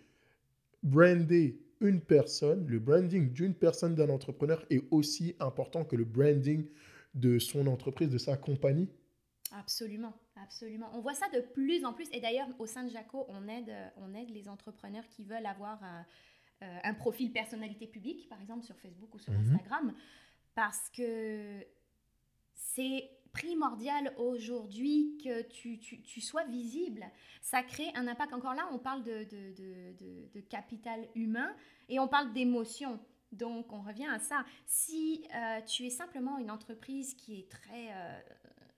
brander une personne, le branding d'une personne, d'un entrepreneur est aussi important que le branding de son entreprise, de sa compagnie? Absolument, absolument. On voit ça de plus en plus. Et d'ailleurs, au sein de Jaco, on aide, on aide les entrepreneurs qui veulent avoir un, euh, profil personnalité publique, par exemple sur Facebook ou sur mhm. Instagram, parce que c'est primordial aujourd'hui que tu, tu, tu, sois visible. Ça crée un impact. Encore là, on parle de, de, de, de capital humain et on parle d'émotion. Donc, on revient à ça. Si euh, tu es simplement une entreprise qui est très euh,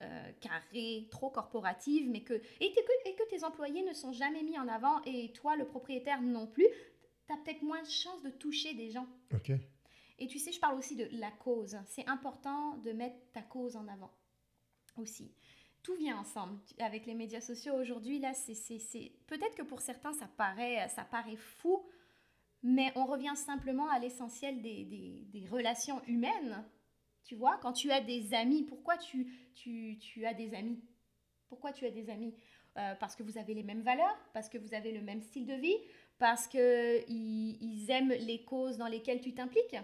euh, carrée, trop corporative, mais que et, que et, que tes employés ne sont jamais mis en avant et toi, le propriétaire, non plus, tu as peut-être moins de chances de toucher des gens. Ok. Et tu sais, je parle aussi de la cause. C'est important de mettre ta cause en avant aussi. Tout vient ensemble avec les médias sociaux aujourd'hui. Là, c'est peut-être que pour certains, ça paraît, ça paraît fou, mais on revient simplement à l'essentiel des, des, des, relations humaines. Tu vois, quand tu as des amis, pourquoi tu, tu, tu as des amis? Pourquoi tu as des amis? Euh, Parce que vous avez les mêmes valeurs, parce que vous avez le même style de vie, parce qu'ils ils aiment les causes dans lesquelles tu t'impliques?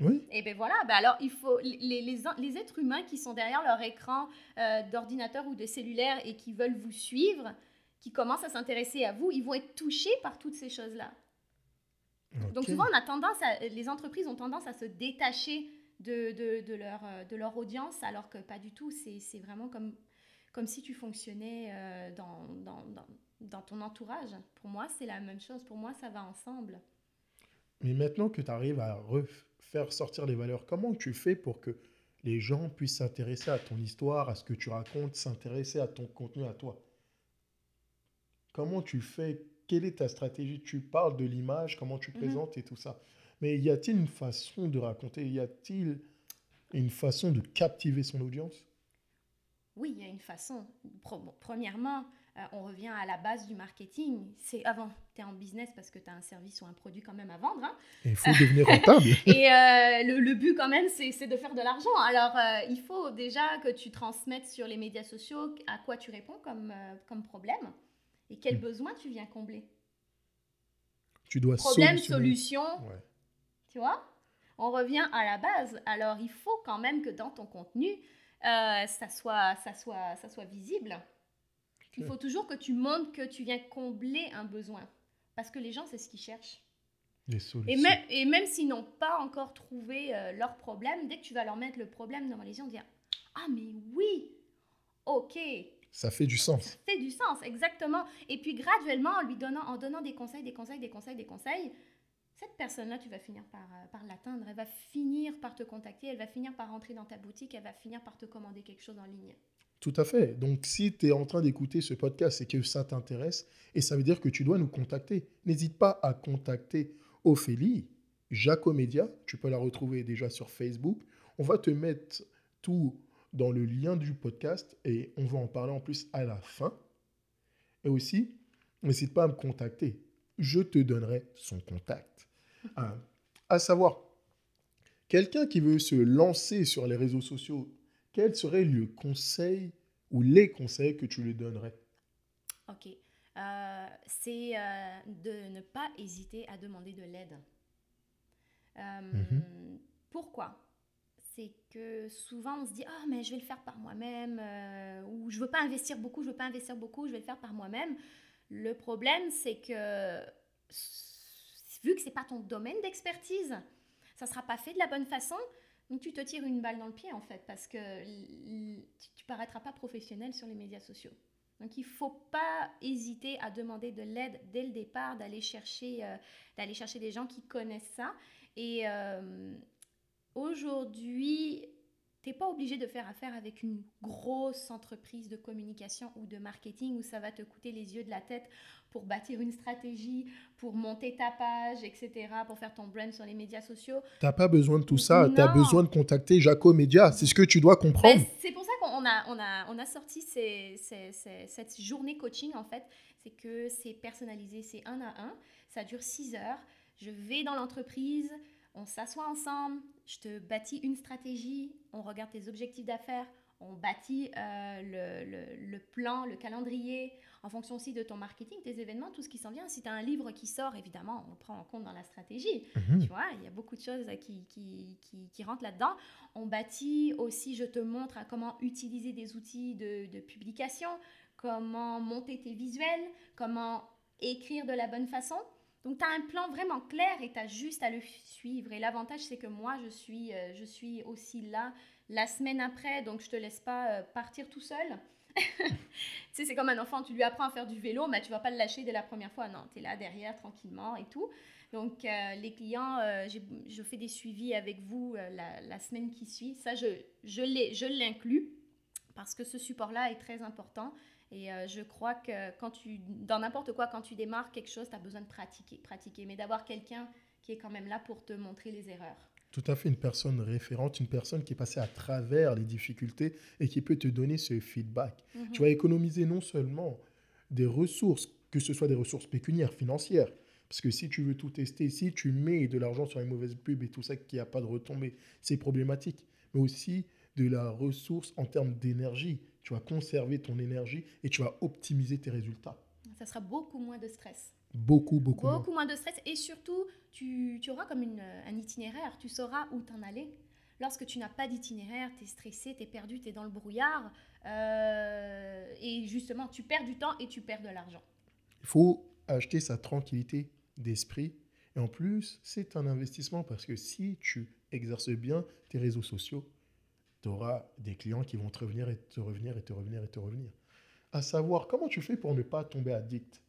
Oui. Et bien voilà, ben alors il faut les, les, les, êtres humains qui sont derrière leur écran euh, d'ordinateur ou de cellulaire et qui veulent vous suivre, qui commencent à s'intéresser à vous, ils vont être touchés par toutes ces choses-là. Okay. Donc souvent, on a tendance à, les entreprises ont tendance à se détacher de, de, de, leur, euh, de leur audience, alors que pas du tout. C'est vraiment comme, comme si tu fonctionnais euh, dans, dans, dans, dans ton entourage. Pour moi, c'est la même chose. Pour moi, ça va ensemble. Mais maintenant que tu arrives à faire sortir les valeurs, comment tu fais pour que les gens puissent s'intéresser à ton histoire, à ce que tu racontes, s'intéresser à ton contenu, à toi? Comment tu fais? Quelle est ta stratégie? Tu parles de l'image, comment tu présentes mm -hmm. et tout ça. Mais y a-t-il une façon de raconter? Y a-t-il une façon de captiver son audience? Oui, il y a une façon. Premièrement, euh, on revient à la base du marketing. C'est avant, tu es en business parce que tu as un service ou un produit quand même à vendre. Hein. Il faut devenir rentable. [LAUGHS] et euh, le, le, but quand même, c'est de faire de l'argent. Alors, euh, il faut déjà que tu transmettes sur les médias sociaux à quoi tu réponds comme, comme problème et quel mmh. besoin tu viens combler. Tu dois Problème, solution. Ouais. Tu vois? On revient à la base. Alors, il faut quand même que dans ton contenu, ça, soit, ça, soit, ça soit visible. Il faut toujours que tu montres que tu viens combler un besoin. Parce que les gens, c'est ce qu'ils cherchent. Des solutions. Et même, et même s'ils n'ont pas encore trouvé euh, leur problème, dès que tu vas leur mettre le problème devant les yeux, on dire Ah, mais oui Ok. Ça fait du sens. Ça fait du sens, exactement. Et puis graduellement, en lui donnant, en donnant des conseils, des conseils, des conseils, des conseils, cette personne-là, tu vas finir par, euh, par l'atteindre. Elle va finir par te contacter, elle va finir par rentrer dans ta boutique, elle va finir par te commander quelque chose en ligne. Tout à fait. Donc, si tu es en train d'écouter ce podcast et que ça t'intéresse, et ça veut dire que tu dois nous contacter, n'hésite pas à contacter Ophélie, Jacomédia. Tu peux la retrouver déjà sur Facebook. On va te mettre tout dans le lien du podcast et on va en parler en plus à la fin. Et aussi, n'hésite pas à me contacter. Je te donnerai son contact. à, à savoir, quelqu'un qui veut se lancer sur les réseaux sociaux quel serait le conseil ou les conseils que tu lui donnerais? Ok. Euh, c'est euh, de ne pas hésiter à demander de l'aide. Euh, -hmm. Pourquoi? C'est que souvent on se dit Ah, oh, mais je vais le faire par moi-même, ou je veux pas investir beaucoup, je veux pas investir beaucoup, je vais le faire par moi-même. Le problème, c'est que vu que c'est pas ton domaine d'expertise, ça sera pas fait de la bonne façon. Donc tu te tires une balle dans le pied en fait parce que tu paraîtras pas professionnel sur les médias sociaux. Donc il ne faut pas hésiter à demander de l'aide dès le départ, d'aller chercher, euh, chercher des gens qui connaissent ça. Et euh, aujourd'hui, tu n'es pas obligé de faire affaire avec une grosse entreprise de communication ou de marketing où ça va te coûter les yeux de la tête pour bâtir une stratégie, pour monter ta page, etc., pour faire ton brand sur les médias sociaux. Tu n'as pas besoin de tout ça. Tu as besoin de contacter Jaco Média. C'est ce que tu dois comprendre. Ben, c'est pour ça qu'on a, on a, on a sorti ces, ces, ces, cette journée coaching, en fait. C'est que c'est personnalisé, c'est un à un. Ça dure six heures. Je vais dans l'entreprise, on s'assoit ensemble, je te bâtis une stratégie, on regarde tes objectifs d'affaires, on bâtit euh, le, le, le, plan, le calendrier, en fonction aussi de ton marketing, tes événements, tout ce qui s'en vient. Si tu as un livre qui sort, évidemment, on le prend en compte dans la stratégie. Mmh. Tu vois, il y a beaucoup de choses qui, qui, qui, qui rentrent là-dedans. On bâtit aussi, je te montre à comment utiliser des outils de, de publication, comment monter tes visuels, comment écrire de la bonne façon. Donc, tu as un plan vraiment clair et tu as juste à le suivre. Et l'avantage, c'est que moi, je suis, euh, je suis aussi là la semaine après, donc je te laisse pas euh, partir tout seul. [LAUGHS] tu sais, c'est comme un enfant, tu lui apprends à faire du vélo, mais tu vas pas le lâcher dès la première fois. Non, tu es là derrière tranquillement et tout. Donc, euh, les clients, je fais des suivis avec vous la, la, semaine qui suit. Ça, je, je l'inclus parce que ce support-là est très important. Et euh, je crois que quand tu, dans n'importe quoi, quand tu démarres quelque chose, tu as besoin de pratiquer, pratiquer, mais d'avoir quelqu'un qui est quand même là pour te montrer les erreurs. Tout à fait, une personne référente, une personne qui est passée à travers les difficultés et qui peut te donner ce feedback. Mhm. Tu vas économiser non seulement des ressources, que ce soit des ressources pécuniaires, financières, parce que si tu veux tout tester, si tu mets de l'argent sur les mauvaises pubs et tout ça qui a pas de retombées, c'est problématique, mais aussi de la ressource en termes d'énergie. Tu vas conserver ton énergie et tu vas optimiser tes résultats. Ça sera beaucoup moins de stress. Beaucoup, beaucoup, beaucoup moins. de stress. Et surtout, tu, tu auras comme une, un itinéraire. Tu sauras où t'en aller. Lorsque tu n'as pas d'itinéraire, tu es stressé, tu es perdu, tu es dans le brouillard. Euh, et justement, tu perds du temps et tu perds de l'argent. Il faut acheter sa tranquillité d'esprit. Et en plus, c'est un investissement parce que si tu exerces bien tes réseaux sociaux, tu auras des clients qui vont te revenir et te revenir et te revenir et te revenir. À savoir, comment tu fais pour ne pas tomber addict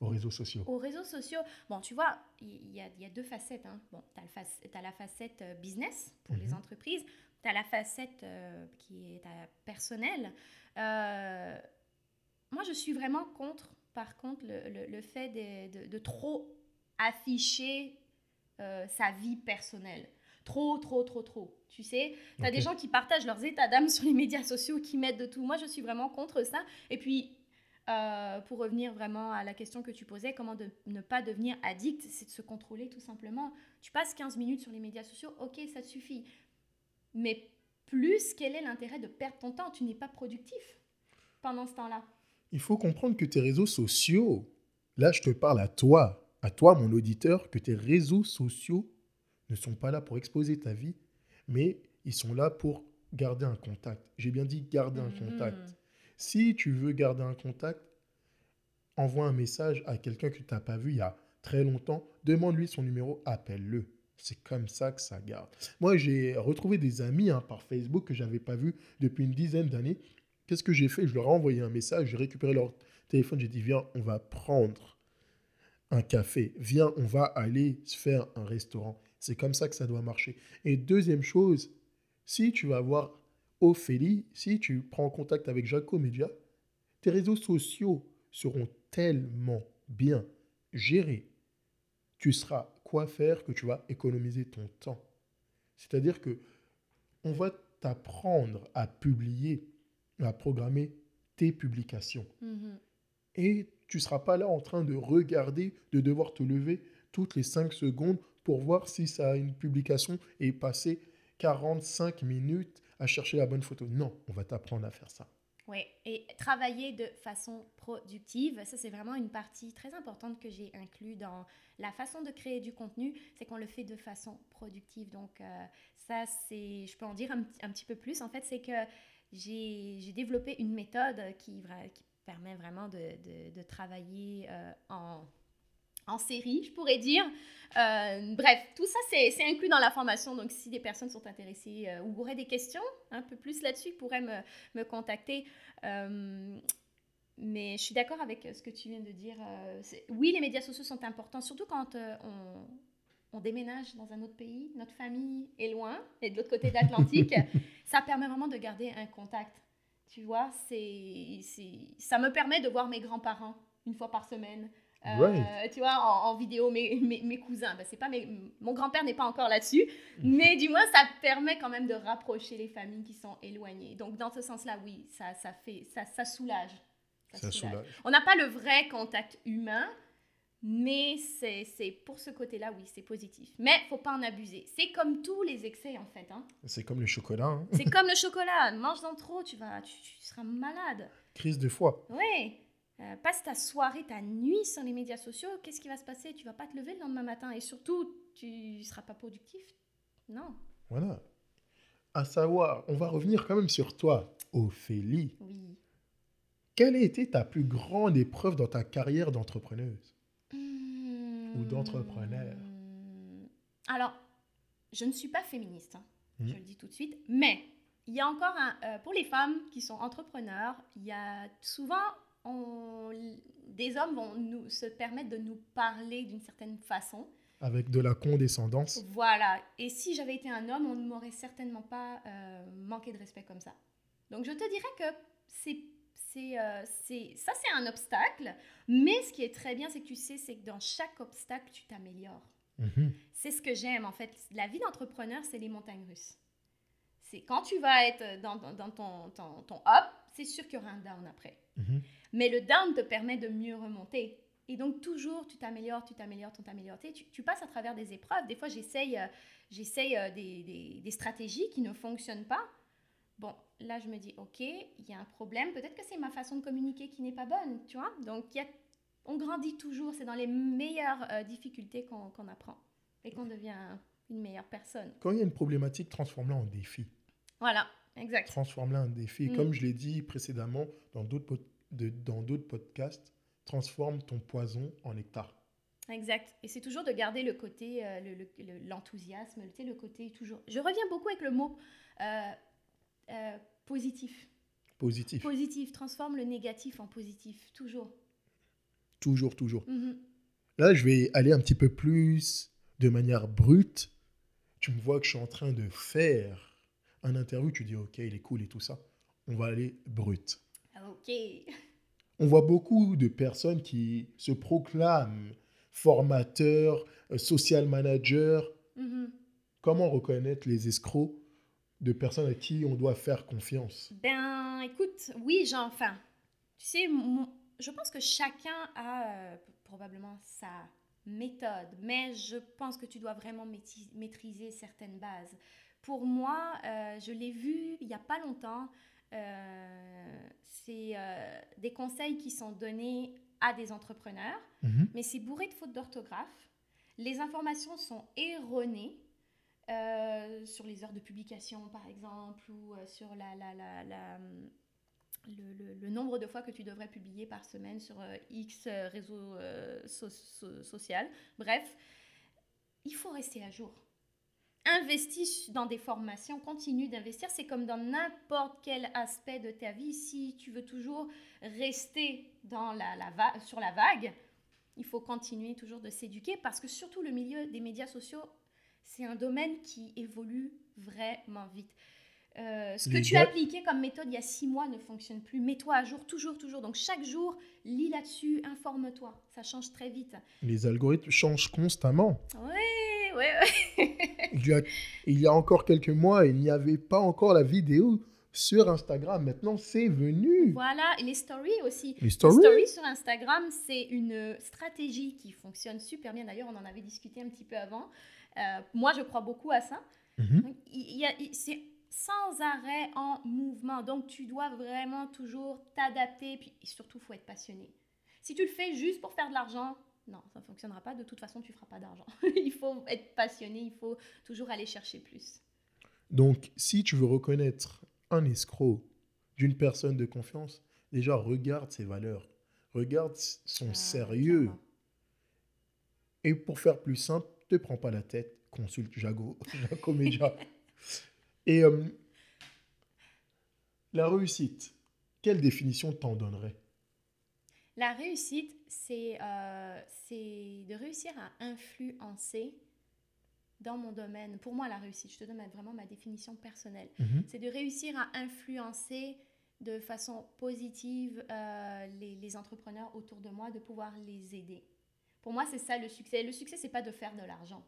aux réseaux sociaux? Aux réseaux sociaux, bon, tu vois, il y, y, a deux facettes. Hein. Bon, tu as, la facette euh, business pour les mhm. entreprises, tu as la facette euh, qui est personnelle. Euh, moi, je suis vraiment contre, par contre, le, le, fait de, de, trop afficher sa vie personnelle. Trop, trop, trop, trop. Tu sais, tu as des gens qui partagent leurs états d'âme [LAUGHS] sur les médias sociaux, qui mettent de tout. Moi, je suis vraiment contre ça. Et puis, euh, pour revenir vraiment à la question que tu posais, comment de, ne pas devenir addict, c'est de se contrôler tout simplement. Tu passes 15 minutes sur les médias sociaux, ok, ça te suffit. Mais plus, quel est l'intérêt de perdre ton temps? Tu n'es pas productif pendant ce temps-là. Il faut comprendre que tes réseaux sociaux, là je te parle à toi, à toi mon auditeur, que tes réseaux sociaux ne sont pas là pour exposer ta vie, mais ils sont là pour garder un contact. J'ai bien dit garder un mhm. contact. Si tu veux garder un contact, envoie un message à quelqu'un que tu n'as pas vu il y a très longtemps, demande-lui son numéro, appelle-le. C'est comme ça que ça garde. Moi, j'ai retrouvé des amis hein, par Facebook que j'avais pas vus depuis une dizaine d'années. Qu'est-ce que j'ai fait? Je leur ai envoyé un message, j'ai récupéré leur téléphone, j'ai dit viens, on va prendre un café, viens, on va aller se faire un restaurant. C'est comme ça que ça doit marcher. Et deuxième chose, si tu vas voir Ophélie, si tu prends contact avec Jaco Media, tes réseaux sociaux seront tellement bien gérés. Tu seras quoi faire que tu vas économiser ton temps. C'est-à-dire que on va t'apprendre à publier, à programmer tes publications. Mm-hmm. Et tu ne seras pas là en train de regarder, de devoir te lever toutes les 5 secondes pour voir si ça a une publication et passer 45 minutes à chercher la bonne photo. Non, on va t'apprendre à faire ça. Oui, et travailler de façon productive, ça c'est vraiment une partie très importante que j'ai inclus dans la façon de créer du contenu, c'est qu'on le fait de façon productive. Donc euh, ça c'est, je peux en dire un, petit peu plus, en fait c'est que j'ai développé une méthode qui, qui permet vraiment de, de, travailler euh, en en série, je pourrais dire. Euh, bref, tout ça, c'est inclus dans la formation. Donc, si des personnes sont intéressées euh, ou auraient des questions un peu plus là-dessus, pourraient me, me contacter. Euh, mais je suis d'accord avec ce que tu viens de dire. oui, les médias sociaux sont importants, surtout quand on, on, déménage dans un autre pays, notre famille est loin, et de l'autre côté de l'Atlantique. [LAUGHS] ça permet vraiment de garder un contact. Tu vois, c'est ça me permet de voir mes grands-parents une fois par semaine. Euh, tu vois, en, vidéo, mes, mes, cousins. Ben, c'est pas mon grand-père n'est pas encore là-dessus, mm. mais du moins, ça permet quand même de rapprocher les familles qui sont éloignées. Donc, dans ce sens-là, oui, ça, ça, fait, ça, ça soulage. Ça, soulage. On n'a pas le vrai contact humain, mais c'est pour ce côté-là, oui, c'est positif. Mais faut pas en abuser. C'est comme tous les excès, en fait. Hein. C'est comme le chocolat. Hein. C'est comme le [LAUGHS] chocolat. Mange-en trop, tu, vas, tu, tu seras malade. Crise de foie. Oui. Euh, passe ta soirée, ta nuit sur les médias sociaux, qu'est-ce qui va se passer? Tu vas pas te lever le lendemain matin et surtout, tu ne seras pas productif? Non. Voilà. À savoir, on va revenir quand même sur toi, Ophélie. Oui. Quelle a été ta plus grande épreuve dans ta carrière d'entrepreneuse? Hmm. ou d'entrepreneur? Alors, je ne suis pas féministe, hein, Mhm. je le dis tout de suite, mais il y a encore un. euh, pour les femmes qui sont entrepreneurs, il y a souvent. On- des hommes vont nous, se permettre de nous parler d'une certaine façon. avec de la condescendance. Voilà. Et si j'avais été un homme, on ne m'aurait certainement pas euh, manqué de respect comme ça. Donc je te dirais que c'est, c'est, euh, c'est, ça c'est un obstacle. Mais ce qui est très bien, c'est que tu sais, c'est que dans chaque obstacle, tu t'améliores. Mhm. C'est ce que j'aime en fait. La vie d'entrepreneur, c'est les montagnes russes. C'est quand tu vas être dans, dans- dans ton, ton, ton up, c'est sûr qu'il y aura un down après. Mhm. Mais le down te permet de mieux remonter. Et donc, toujours, tu t'améliores, tu t'améliores, tu t'améliores. Tu, passes à travers des épreuves. Des fois, j'essaye, euh, j'essaye euh, des, des- des stratégies qui ne fonctionnent pas. Bon, là, je me dis, OK, il y a un problème. Peut-être que c'est ma façon de communiquer qui n'est pas bonne, tu vois. Donc, y a- on grandit toujours. C'est dans les meilleures euh, difficultés qu'on apprend et qu'on devient une meilleure personne. Quand il y a une problématique, transforme-la en défi. Voilà, exact. Transforme-la en défi. Mm. Comme je l'ai dit précédemment dans d'autres pod- de- dans d'autres podcasts, transforme ton poison en nectar. Exact. Et c'est toujours de garder le côté, euh, le- le- le- l'enthousiasme, sais, le côté toujours. Je reviens beaucoup avec le mot euh, euh, positif. Positif. Positif, transforme le négatif en positif, toujours. Toujours, toujours. Mhm. Là, je vais aller un petit peu plus de manière brute. Tu me vois que je suis en train de faire un interview, tu dis ok, il est cool et tout ça. On va aller brut. Ok. On voit beaucoup de personnes qui se proclament formateurs, euh, social managers. Mhm. Comment reconnaître les escrocs de personnes à qui on doit faire confiance? Ben, écoute, oui, j'ai enfin. Tu sais, je pense que chacun a euh, probablement sa méthode, mais je pense que tu dois vraiment maîtri- maîtriser certaines bases. Pour moi, euh, je l'ai vu il n'y a pas longtemps, c'est euh, des conseils qui sont donnés à des entrepreneurs, mais c'est bourré de fautes d'orthographe. Les informations sont erronées. euh, sur les heures de publication, par exemple, ou euh, sur la, la, la, la, le, le- le nombre de fois que tu devrais publier par semaine sur euh, X euh, réseau euh, so- so- social. Bref, il faut rester à jour. Investis dans des formations, continue d'investir. C'est comme dans n'importe quel aspect de ta vie. Si tu veux toujours rester dans la, la va- sur la vague, il faut continuer toujours de s'éduquer parce que surtout le milieu des médias sociaux, c'est un domaine qui évolue vraiment vite. Euh, ce que tu gars- appliquais comme méthode il y a six mois ne fonctionne plus. Mets-toi à jour toujours, toujours. Donc chaque jour, lis là-dessus, informe-toi. Ça change très vite. Les algorithmes changent constamment. Ouais, ouais, ouais. Il y, a, il y a encore quelques mois, il n'y avait pas encore la vidéo sur Instagram. Maintenant, c'est venu. Voilà, et les stories aussi. Les Les stories. sur Instagram, c'est une stratégie qui fonctionne super bien. D'ailleurs, on en avait discuté un petit peu avant. Euh, moi, je crois beaucoup à ça. Il- c'est sans arrêt en mouvement. Donc, tu dois vraiment toujours t'adapter. Puis, et surtout, il faut être passionné. Si tu le fais juste pour faire de l'argent, non, ça ne fonctionnera pas. De toute façon, tu ne feras pas d'argent. [LAUGHS] il faut être passionné. Il faut toujours aller chercher plus. Donc, si tu veux reconnaître un escroc d'une personne de confiance, déjà regarde ses valeurs, regarde son Ah, sérieux. clairement. Et pour faire plus simple, te prends pas la tête, consulte Jago, [LAUGHS] Jaco Media. [LAUGHS] Et euh, la réussite, quelle définition t'en donnerais? La réussite, c'est euh, c'est de réussir à influencer dans mon domaine. Pour moi, la réussite, je te donne vraiment ma définition personnelle. Mhm. C'est de réussir à influencer de façon positive euh, les, les entrepreneurs autour de moi, de pouvoir les aider. Pour moi, c'est ça le succès. Le succès, c'est pas de faire de l'argent.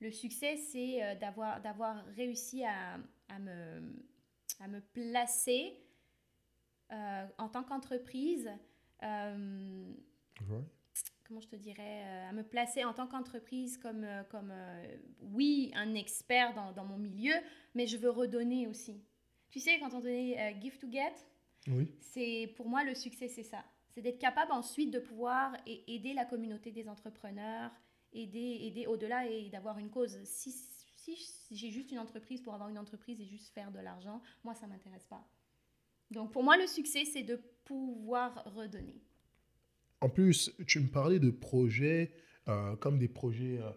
Le succès, c'est euh, d'avoir d'avoir réussi à, à me, à me placer euh, en tant qu'entreprise. Euh, Ouais. comment je te dirais, euh, à me placer en tant qu'entreprise comme, euh, comme euh, oui, un expert dans, dans mon milieu, mais je veux redonner aussi. Tu sais, quand on euh, give to get, Oui. c'est pour moi le succès, c'est ça. C'est d'être capable ensuite de pouvoir aider la communauté des entrepreneurs, aider, aider au-delà et d'avoir une cause. Si, si j'ai juste une entreprise pour avoir une entreprise et juste faire de l'argent, moi, ça ne m'intéresse pas. Donc pour moi, le succès, c'est de pouvoir redonner. En plus, tu me parlais de projets euh, comme des projets euh,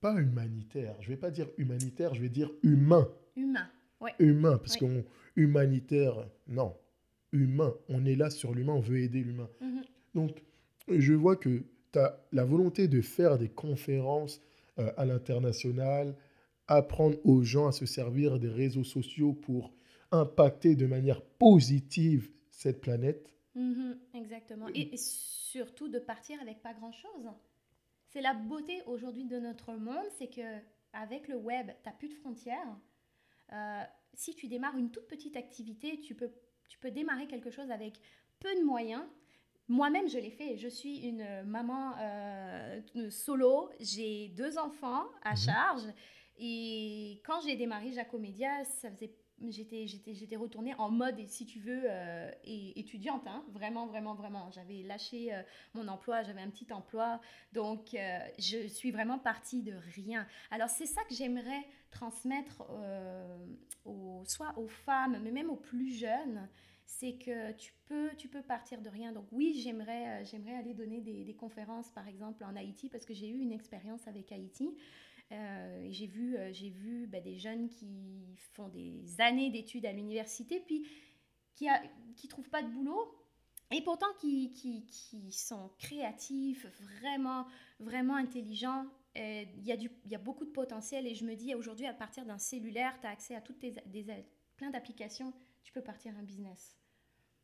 pas humanitaires. Je vais pas dire humanitaire, je vais dire humain. Humain, ouais. Humain, parce Oui. qu'on humanitaire, non. Humain, on est là sur l'humain, on veut aider l'humain. Mhm. Donc, je vois que tu as la volonté de faire des conférences euh, à l'international, apprendre aux gens à se servir des réseaux sociaux pour impacter de manière positive cette planète. Mhm, exactement. Et, et surtout de partir avec pas grand-chose. C'est la beauté aujourd'hui de notre monde, c'est que avec le web, tu n'as plus de frontières. Euh, si tu démarres une toute petite activité, tu peux, tu peux démarrer quelque chose avec peu de moyens. Moi-même, je l'ai fait. Je suis une maman euh, solo. J'ai deux enfants à Mhm. charge. Et quand j'ai démarré Jacomédia, ça faisait j'étais j'étais j'étais retournée en mode si tu veux euh, et- étudiante hein, vraiment vraiment vraiment. J'avais lâché euh, mon emploi j'avais un petit emploi. Donc euh, je suis vraiment partie de rien. Alors c'est ça que j'aimerais transmettre euh, aux, soit aux femmes mais même aux plus jeunes c'est que tu peux tu peux partir de rien. Donc oui j'aimerais euh, j'aimerais aller donner des, conférences par exemple en Haïti parce que j'ai eu une expérience avec Haïti. euh, et j'ai vu, euh, j'ai vu bah, des jeunes qui font des années d'études à l'université, puis qui ne trouvent pas de boulot, et pourtant qui, sont créatifs, vraiment, vraiment intelligents. Euh, Il y, a beaucoup de potentiel, et je me dis, aujourd'hui, à partir d'un cellulaire, tu as accès à toutes tes, des, plein d'applications, tu peux partir un business.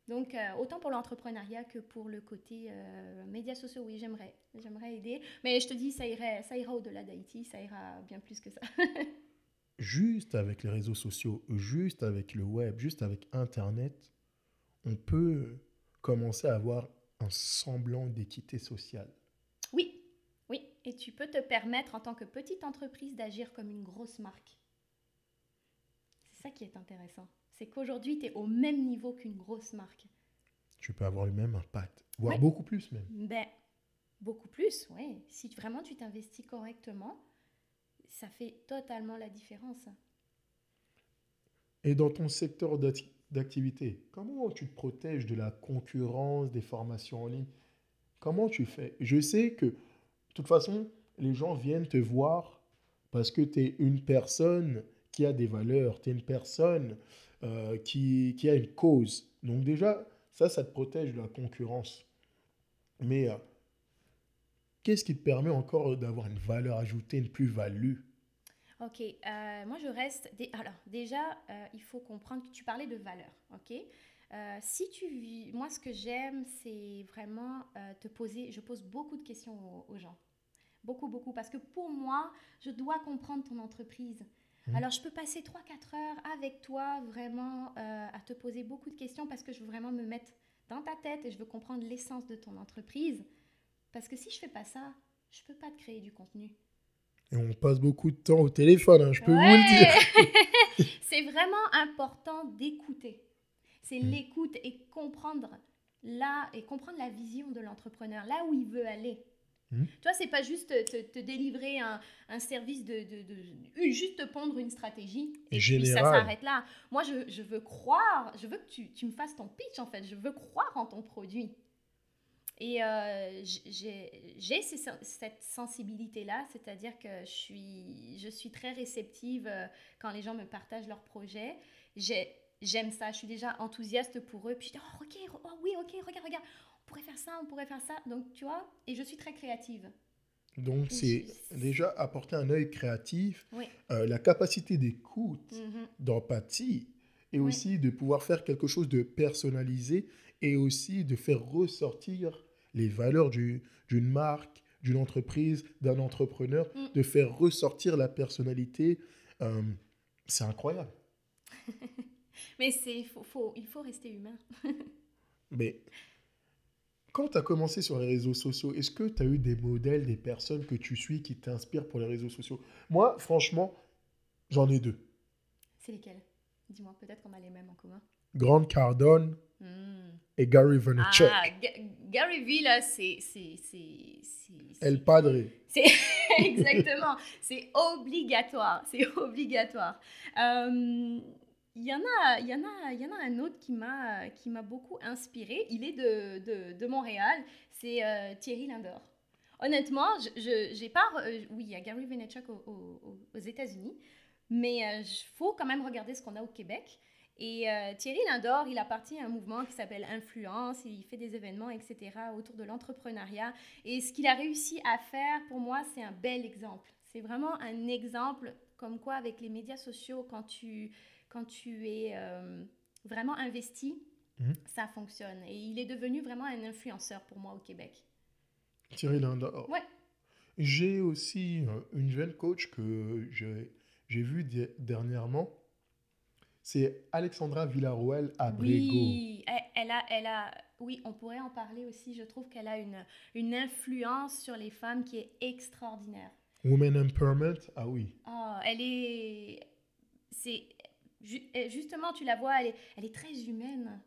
Donc, euh, autant pour l'entrepreneuriat que pour le côté euh, médias sociaux, oui, j'aimerais. J'aimerais aider. Mais je te dis, ça, irait, ça ira au-delà d'Haïti, ça ira bien plus que ça. [LAUGHS] Juste avec les réseaux sociaux, juste avec le web, juste avec Internet, on peut commencer à avoir un semblant d'équité sociale. oui, oui. Et tu peux te permettre, en tant que petite entreprise, d'agir comme une grosse marque. C'est ça qui est intéressant. C'est qu'aujourd'hui, tu es au même niveau qu'une grosse marque. Tu peux avoir le même impact, voire beaucoup plus même. Ben, beaucoup plus, oui. Si vraiment tu t'investis correctement, ça fait totalement la différence. Et dans ton secteur d'acti- d'activité, comment tu te protèges de la concurrence des formations en ligne? Comment tu fais? Je sais que, de toute façon, les gens viennent te voir parce que tu es une personne qui a des valeurs, tu es une personne euh, qui, a une cause. Donc déjà, ça, ça te protège de la concurrence. Mais euh, qu'est-ce qui te permet encore d'avoir une valeur ajoutée, une plus-value? Ok, euh, moi je reste. Alors déjà, il faut comprendre que tu parlais de valeur. Ok, si tu vis, moi ce que j'aime, c'est vraiment te poser. Je pose beaucoup de questions aux gens, beaucoup beaucoup, parce que pour moi, je dois comprendre ton entreprise. Mhm. Alors je peux passer 3-4 heures avec toi vraiment euh, à te poser beaucoup de questions parce que je veux vraiment me mettre dans ta tête et je veux comprendre l'essence de ton entreprise. Parce que si je fais pas ça, je peux pas te créer du contenu. Et on passe beaucoup de temps au téléphone, hein, je peux vous le dire. [LAUGHS] [LAUGHS] c'est vraiment important d'écouter. C'est Mm. l'écoute et comprendre là et comprendre la vision de l'entrepreneur, là où il veut aller. Mm. Toi, c'est pas juste te, te délivrer un, un service de, de, de- une- juste te pondre une stratégie et puis ça s'arrête là. Moi, je, je veux croire, je veux que tu, tu me fasses ton pitch en fait. Je veux croire en ton produit. Et euh, j'ai cette sensibilité-là, c'est-à-dire que je suis, je suis très réceptive euh, quand les gens me partagent leurs projets. J'ai- J'aime ça, je suis déjà enthousiaste pour eux. Puis je dis, oh, ok, oh, oui, ok, regarde, regarde, on pourrait faire ça, on pourrait faire ça. Donc, tu vois, et je suis très créative. Donc, c'est déjà apporter un œil créatif, Oui. euh, la capacité d'écoute, Mhm. d'empathie, et Oui. aussi de pouvoir faire quelque chose de personnalisé, et aussi de faire ressortir les valeurs du- d'une marque, d'une entreprise, d'un entrepreneur, Mm. de faire ressortir la personnalité. euh, c'est incroyable. [LAUGHS] Mais faut, faut, il faut rester humain. [LAUGHS] Mais quand tu as commencé sur les réseaux sociaux, est-ce que tu as eu des modèles, des personnes que tu suis qui t'inspirent pour les réseaux sociaux? Moi, franchement, j'en ai deux. C'est lesquels? Dis-moi, peut-être qu'on a les mêmes en commun. Grant Cardone Hmm. et Gary Vaynerchuk. Ah, Ga- Gary là, c'est- c'est- El Padre. C'est [LAUGHS] exactement, c'est obligatoire, c'est obligatoire. Euh, Il y en a, il y en a, il y en a un autre qui m'a, qui m'a beaucoup inspiré. Il est de, de, de Montréal, c'est euh, Thierry Lindor. honnêtement, je j'ai pas. oui, il y a Gary Vaynerchuk aux, États-Unis, mais il faut quand même regarder ce qu'on a au Québec. Et Thierry Lindor, il a parti à un mouvement qui s'appelle Influence, il fait des événements, etc., autour de l'entrepreneuriat. Et ce qu'il a réussi à faire, pour moi, c'est un bel exemple. C'est vraiment un exemple comme quoi, avec les médias sociaux, quand tu, quand tu es vraiment investi, mhm. ça fonctionne. Et il est devenu vraiment un influenceur pour moi au Québec. Thierry Lindor. Ouais. J'ai aussi euh, une jeune coach que j'ai vue dernièrement. C'est Alexandra Villaruel à Oui, elle, a, elle a, oui, on pourrait en parler aussi. Je trouve qu'elle a une, une influence sur les femmes qui est extraordinaire. Women Empowerment, ah oui. Oh, elle est, c'est, justement, tu la vois, elle est, elle est très humaine.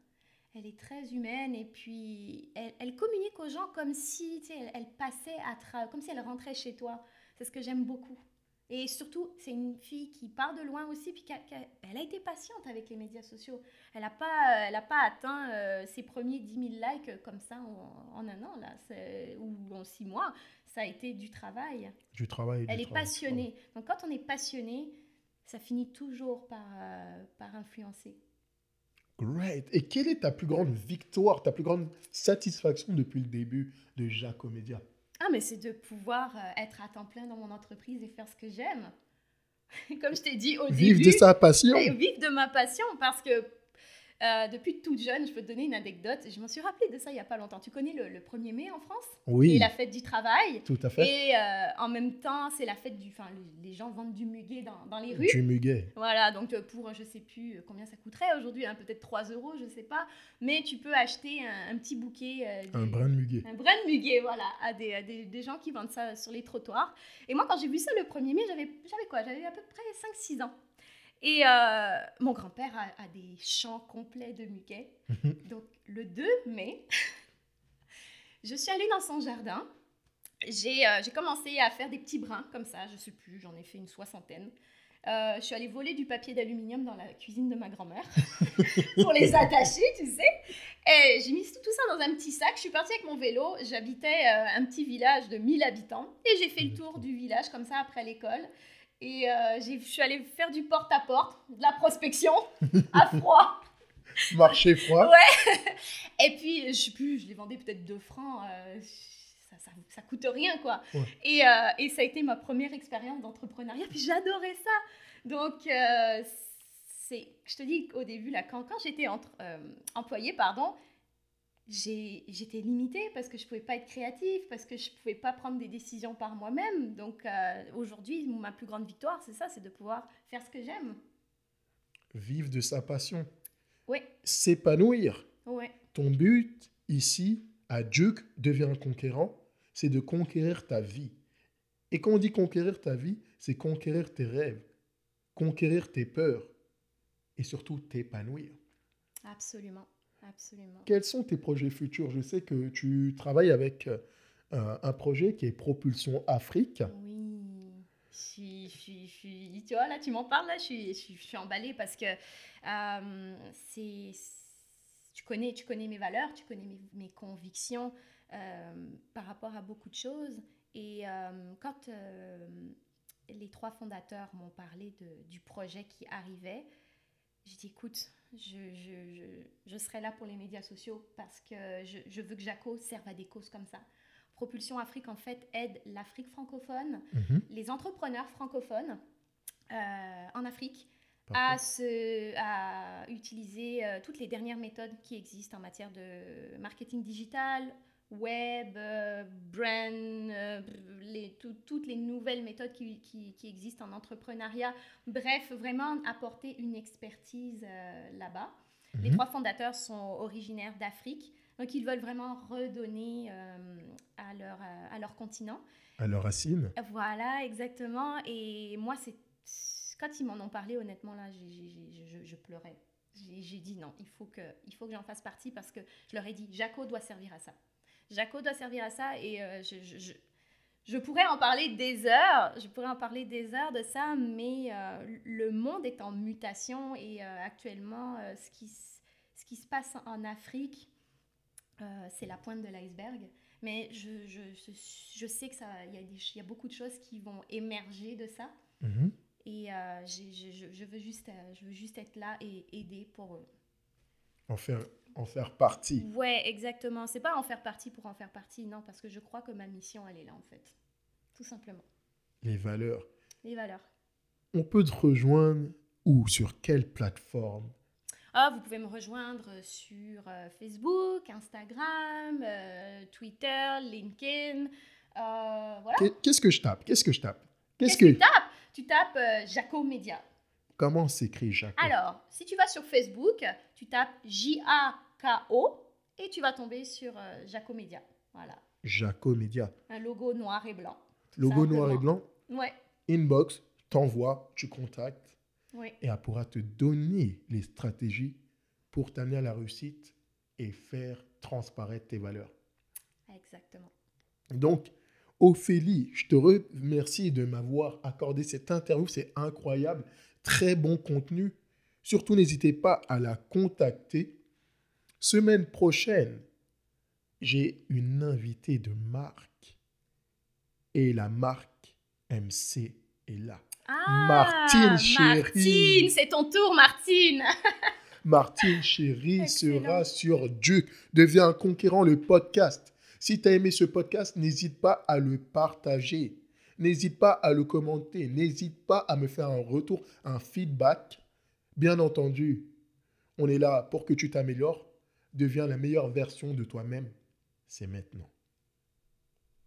Elle est très humaine et puis elle, elle communique aux gens comme si elle, elle, passait à travers, comme si elle rentrait chez toi. C'est ce que j'aime beaucoup. Et surtout, c'est une fille qui part de loin aussi, puis elle a été patiente avec les médias sociaux. Elle n'a pas, elle a pas atteint euh, ses premiers 10 000 likes comme ça en, en un an, là, ou en six mois. Ça a été du travail. Du travail. Elle est passionnée. Donc quand on est passionné, ça finit toujours par, euh, par influencer. Great. Et quelle est ta plus grande victoire, ta plus grande satisfaction depuis le début de Jacomédia Ah, mais c'est de pouvoir euh, être à temps plein dans mon entreprise et faire ce que j'aime. [LAUGHS] Comme je t'ai dit au début. Vivre de sa passion. Vivre de ma passion parce que euh, depuis toute jeune, je peux te donner une anecdote. Je m'en suis rappelé de ça il n'y a pas longtemps. Tu connais le, 1er mai en France? Oui. C'est la fête du travail. Tout à fait. Et euh, en même temps, c'est la fête du. Enfin, les gens vendent du muguet dans, dans les rues. Du muguet. Voilà, donc euh, pour, je ne sais plus combien ça coûterait aujourd'hui, hein, peut-être 3 euros, je ne sais pas. Mais tu peux acheter un, petit bouquet. un brin de muguet. Un brin de muguet, voilà, à, des, à des, des, gens qui vendent ça sur les trottoirs. Et moi, quand j'ai vu ça le 1er mai, j'avais quoi? J'avais à peu près 5-6 ans. Et euh, mon grand-père a, des champs complets de muguet. Mhm. Donc, le 2 mai, [LAUGHS] je suis allée dans son jardin. Euh, j'ai commencé à faire des petits brins comme ça, je ne sais plus, j'en ai fait une soixantaine. Euh, je suis allée voler du papier d'aluminium dans la cuisine de ma grand-mère [LAUGHS] pour les attacher, tu sais. Et j'ai mis tout ça dans un petit sac. Je suis partie avec mon vélo. J'habitais un petit village de 1000 habitants et j'ai fait le tour du village comme ça après l'école. Et euh, je suis allée faire du porte-à-porte, de la prospection, [LAUGHS] à froid. Marché froid. Ouais. [LAUGHS] Et puis, je sais plus, je les vendais peut-être 2 francs. Euh, ça, ça, ça, coûte rien, quoi. Et, euh, et, ça a été ma première expérience d'entrepreneuriat. Puis j'adorais ça. Donc, c'est, je te dis au début, là, quand, quand j'étais employée, pardon, j'étais limitée parce que je ne pouvais pas être créative, parce que je ne pouvais pas prendre des décisions par moi-même. Donc euh, aujourd'hui, ma plus grande victoire, c'est ça, c'est de pouvoir faire ce que j'aime. Vivre de sa passion. Oui. S'épanouir. Oui. Ton but ici, à Duke, devient conquérant, c'est de conquérir ta vie. Et quand on dit conquérir ta vie, c'est conquérir tes rêves, conquérir tes peurs et surtout t'épanouir. Absolument. Absolument. Quels sont tes projets futurs? Je sais que tu travailles avec euh, un projet qui est Propulsion Afrique. Oui, je suis, tu vois, là, tu m'en parles, là, je suis, je suis, emballée parce que euh, c'est, tu, connais, tu connais mes valeurs, tu connais mes, mes convictions euh, par rapport à beaucoup de choses. Et quand les trois fondateurs m'ont parlé de, du projet qui arrivait, j'ai dit, écoute, je, je, je, serai là pour les médias sociaux parce que je, veux que Jaco serve à des causes comme ça. Propulsion Afrique, en fait, aide l'Afrique francophone, mhm. les entrepreneurs francophones euh, en Afrique à, se, à utiliser euh, toutes les dernières méthodes qui existent en matière de marketing digital, web, euh, brand, euh, les, toutes les nouvelles méthodes qui, qui, qui, existent en entrepreneuriat. Bref, vraiment apporter une expertise euh, là-bas. Les mhm. trois fondateurs sont originaires d'Afrique, donc ils veulent vraiment redonner à, leur, à leur continent. À leur racine. Voilà, exactement. Et moi, c'est quand ils m'en ont parlé, honnêtement, là, je, je, pleurais. J'ai dit non, il faut que, il faut que j'en fasse partie parce que je leur ai dit, Jaco doit servir à ça. Jaco doit servir à ça et euh, je, je, je, pourrais en parler des heures, je pourrais en parler des heures de ça, mais euh, le monde est en mutation et euh, actuellement, ce, qui, ce qui se passe en Afrique, c'est la pointe de l'iceberg. Mais je, je, je, sais qu'il y, a y a beaucoup de choses qui vont émerger de ça. Mhm. Et je, je, veux juste, je veux juste être là et aider pour eux. En faire, en faire partie. Ouais, exactement. C'est pas en faire partie pour en faire partie, non, parce que je crois que ma mission, elle est là, en fait. Tout simplement. Les valeurs. Les valeurs. On peut te rejoindre où? Sur quelle plateforme? Ah, vous pouvez me rejoindre sur euh, Facebook, Instagram, euh, Twitter, LinkedIn. Euh, voilà. Qu'est-ce que je tape? Qu'est-ce que je tape? Qu'est-ce que tu tapes? Tu tapes Jaco Media. Comment s'écrit Jaco? Alors, si tu vas sur Facebook, tu tapes J-A-K-O et tu vas tomber sur Jaco Media. Voilà. Jaco Media. Un logo noir et blanc. Logo noir et blanc? Ouais. Inbox, t'envoies, tu contactes. Oui. Et elle pourra te donner les stratégies pour t'amener à la réussite et faire transparaître tes valeurs. Exactement. Donc, Ophélie, je te remercie de m'avoir accordé cette interview. C'est incroyable. Très bon contenu. Surtout, n'hésitez pas à la contacter. Semaine prochaine, j'ai une invitée de marque. Et la marque MC est là. Ah, Martine chérie. Martine, c'est ton tour, Martine. [LAUGHS] Martine chérie sera sur Duke. Deviens un conquérant le podcast. Si tu as aimé ce podcast, n'hésite pas à le partager. N'hésite pas à le commenter. N'hésite pas à me faire un retour, un feedback. Bien entendu, on est là pour que tu t'améliores. Deviens la meilleure version de toi-même. C'est maintenant.